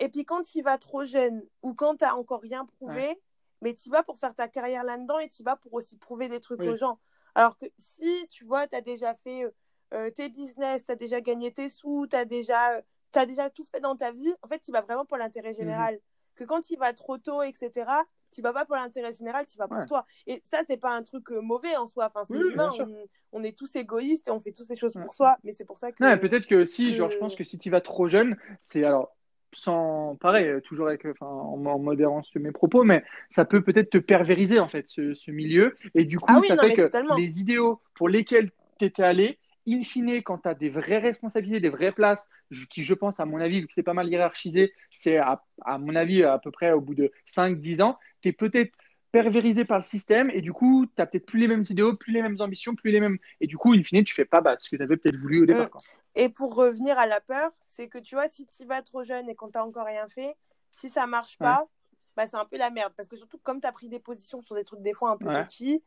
Et puis quand tu vas trop jeune ou quand tu n'as encore rien prouvé, mais tu vas pour faire ta carrière là-dedans et tu vas pour aussi prouver des trucs aux gens. Alors que si, tu vois, tu as déjà fait euh, tes business, tu as déjà gagné tes sous, tu as déjà, as déjà tout fait dans ta vie, en fait, tu vas vraiment pour l'intérêt général. Mhm. Que quand tu vas trop tôt, etc., tu vas pas pour l'intérêt général, tu vas pour toi. Et ça, c'est pas un truc euh, mauvais en soi. Enfin, c'est humain. On, est tous égoïstes et on fait tous ces choses pour soi. Mais c'est pour ça que. peut-être que si, genre, je pense que si tu vas trop jeune, c'est alors sans pareil, euh, toujours avec, enfin, en, en modérant mes propos, mais ça peut peut-être te pervériser en fait ce, milieu, et du coup, ah ça fait que les idéaux pour lesquels tu étais allé, in fine, quand tu as des vraies responsabilités, des vraies places, qui je pense, à mon avis, vu que c'est pas mal hiérarchisé, c'est à, mon avis à peu près au bout de 5-10 ans, tu es peut-être pervérisé par le système et du coup, tu n'as peut-être plus les mêmes idéaux, plus les mêmes ambitions, plus les mêmes. Et du coup, in fine, tu fais pas bah, ce que tu avais peut-être voulu au départ. Mm. Et pour revenir à la peur, c'est que tu vois, si tu vas trop jeune et qu'on t'a encore rien fait, si ça marche pas, bah, c'est un peu la merde. Parce que surtout, comme tu as pris des positions sur des trucs des fois un peu petits,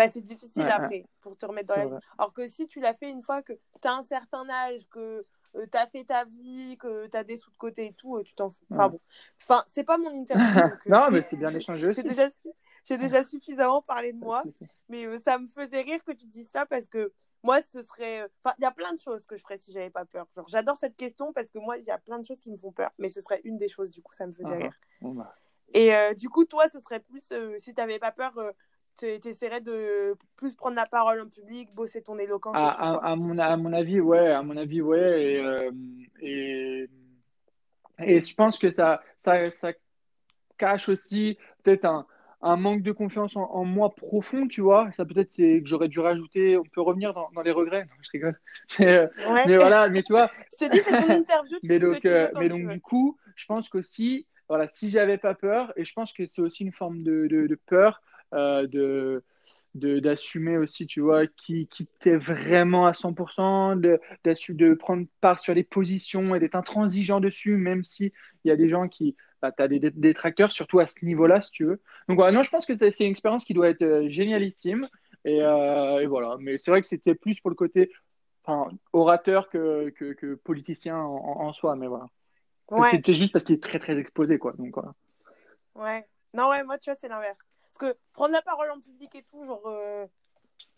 bah, c'est difficile après pour te remettre dans la vie. Alors que si tu l'as fait une fois que tu as un certain âge, que euh, tu as fait ta vie, que tu as des sous de côté et tout, euh, tu t'en fous. Enfin bon. Enfin, c'est pas mon interview. non, mais c'est bien échangé aussi. J'ai déjà, suffisamment parlé de moi. Mais ça me faisait rire que tu dises ça parce que moi, ce serait. Enfin, il y a plein de choses que je ferais si j'avais pas peur. Genre, j'adore cette question parce que moi, il y a plein de choses qui me font peur. Mais ce serait une des choses, du coup, ça me faisait ah, rire. Bah. Et du coup, toi, ce serait plus. si tu n'avais pas peur essaierais de plus prendre la parole en public, bosser ton éloquence à, à, mon, à mon avis, ouais. À mon avis, ouais. Et, euh, et, et, je pense que ça, ça, ça cache aussi peut-être un, un, manque de confiance en, moi profond, tu vois. Ça peut-être que j'aurais dû rajouter. On peut revenir dans, dans les regrets. je rigole. Mais, mais, voilà, mais tu vois. je te dis, c'est ton interview. mais donc, euh, mais donc du coup, je pense qu'aussi, voilà, si j'avais pas peur, et je pense que c'est aussi une forme de, de, de peur euh, de d'assumer aussi, tu vois, qui, qui t'es vraiment à 100%, de, de prendre part sur les positions et d'être intransigeant dessus, même s'il y a des gens qui, bah, tu as des détracteurs, surtout à ce niveau-là, si tu veux. Donc voilà, non, je pense que c'est une expérience qui doit être euh, génialissime. Et, euh, et voilà, mais c'est vrai que c'était plus pour le côté enfin, orateur que, que, que politicien en, en, soi, mais voilà. C'était juste parce qu'il est très très exposé, quoi. Donc voilà. Ouais. Non, ouais, moi, tu vois, c'est l'inverse que prendre la parole en public et tout, genre, euh,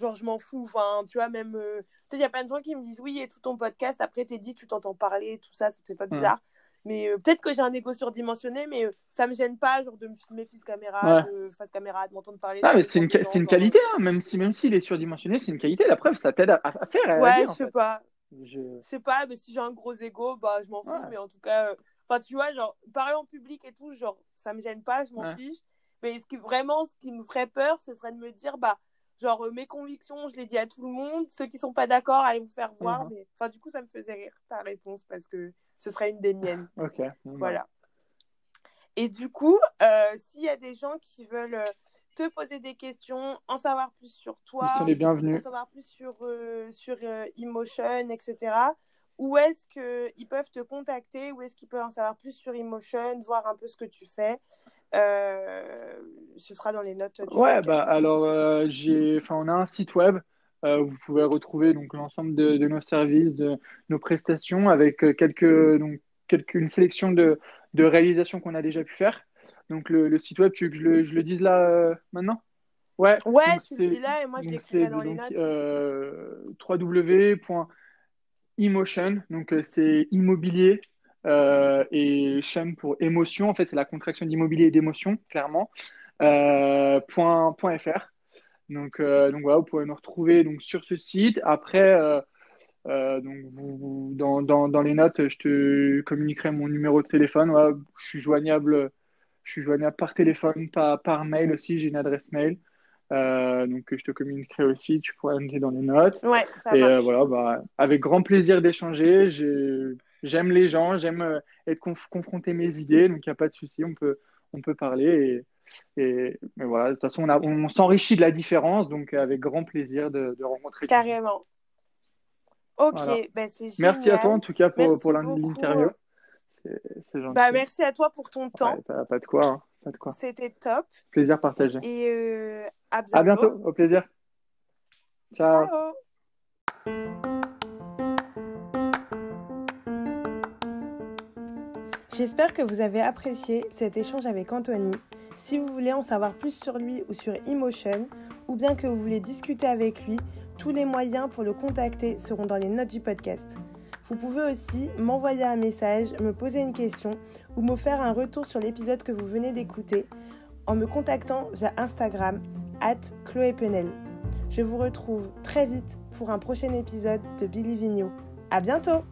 genre je m'en fous. Enfin, tu vois, même. Euh, peut-être il y a plein de gens qui me disent oui, et tout ton podcast, après t'es dit, tu t'entends parler, tout ça, c'est pas bizarre. Mais euh, peut-être que j'ai un égo surdimensionné, mais ça me gêne pas, genre de me filmer face caméra, face caméra, de m'entendre parler. Ah, mais c'est une, c'est une qualité, hein, même si même s'il est surdimensionné, c'est une qualité. La preuve, ça t'aide à, faire. ouais, je sais pas. Je... sais pas, mais si j'ai un gros ego, bah je m'en fous. Mais en tout cas, enfin tu vois, genre parler en public et tout, genre ça me gêne pas, je m'en fiche. Mais ce qui, vraiment, ce qui me ferait peur, ce serait de me dire, bah, genre, euh, mes convictions, je les dis à tout le monde. Ceux qui sont pas d'accord, allez vous faire voir. Mhm. Mais, enfin, du coup, ça me faisait rire ta réponse parce que ce serait une des miennes. ok. Voilà. Et du coup, euh, s'il y a des gens qui veulent euh, te poser des questions, en savoir plus sur toi, Ils sont les bienvenus. en savoir plus sur, sur Emotion, etc., où est-ce qu'ils peuvent te contacter, où est-ce qu'ils peuvent en savoir plus sur Emotion, voir un peu ce que tu fais? Ce sera dans les notes. Du ouais, bah alors euh, j'ai, enfin, on a un site web. Euh, où vous pouvez retrouver donc l'ensemble de, nos services, de nos prestations, avec quelques donc quelques une sélection de, de réalisations qu'on a déjà pu faire. Donc le, site web, tu veux que je le, je le dise là maintenant? Ouais. Ouais, tu le dis là et moi je l'écris dans les notes. www.emotion, donc c'est immobilier euh, et chaîne pour émotion. En fait, c'est la contraction d'immobilier et d'émotion, clairement. Euh, point, point .fr. Donc, euh, donc voilà, vous pouvez nous retrouver donc, sur ce site. Après, donc vous, dans, dans, dans, les notes, je te communiquerai mon numéro de téléphone. Voilà, je suis joignable, je suis joignable par téléphone, par, par mail aussi. J'ai une adresse mail. donc je te communiquerai aussi, tu pourras noter dans les notes. Ouais, ça et voilà, bah, avec grand plaisir d'échanger. J'ai j'aime les gens, j'aime euh, être confronté mes idées, donc il n'y a pas de souci, on peut, on peut parler. Et, et mais voilà, de toute façon, on, on s'enrichit de la différence, donc avec grand plaisir de, de rencontrer. Carrément. Ok, ben c'est. Merci à toi en tout cas pour, pour l'interview. C'est gentil. Bah, merci à toi pour ton temps. pas, de quoi. Hein. Pas de quoi. C'était top. Plaisir partagé. Et euh, à bientôt. À bientôt, au plaisir. Ciao. J'espère que vous avez apprécié cet échange avec Anthony. Si vous voulez en savoir plus sur lui ou sur Emotion, ou bien que vous voulez discuter avec lui, tous les moyens pour le contacter seront dans les notes du podcast. Vous pouvez aussi m'envoyer un message, me poser une question ou me faire un retour sur l'épisode que vous venez d'écouter en me contactant via Instagram at Chloé Penel. Je vous retrouve très vite pour un prochain épisode de Billy Vigneault. À bientôt!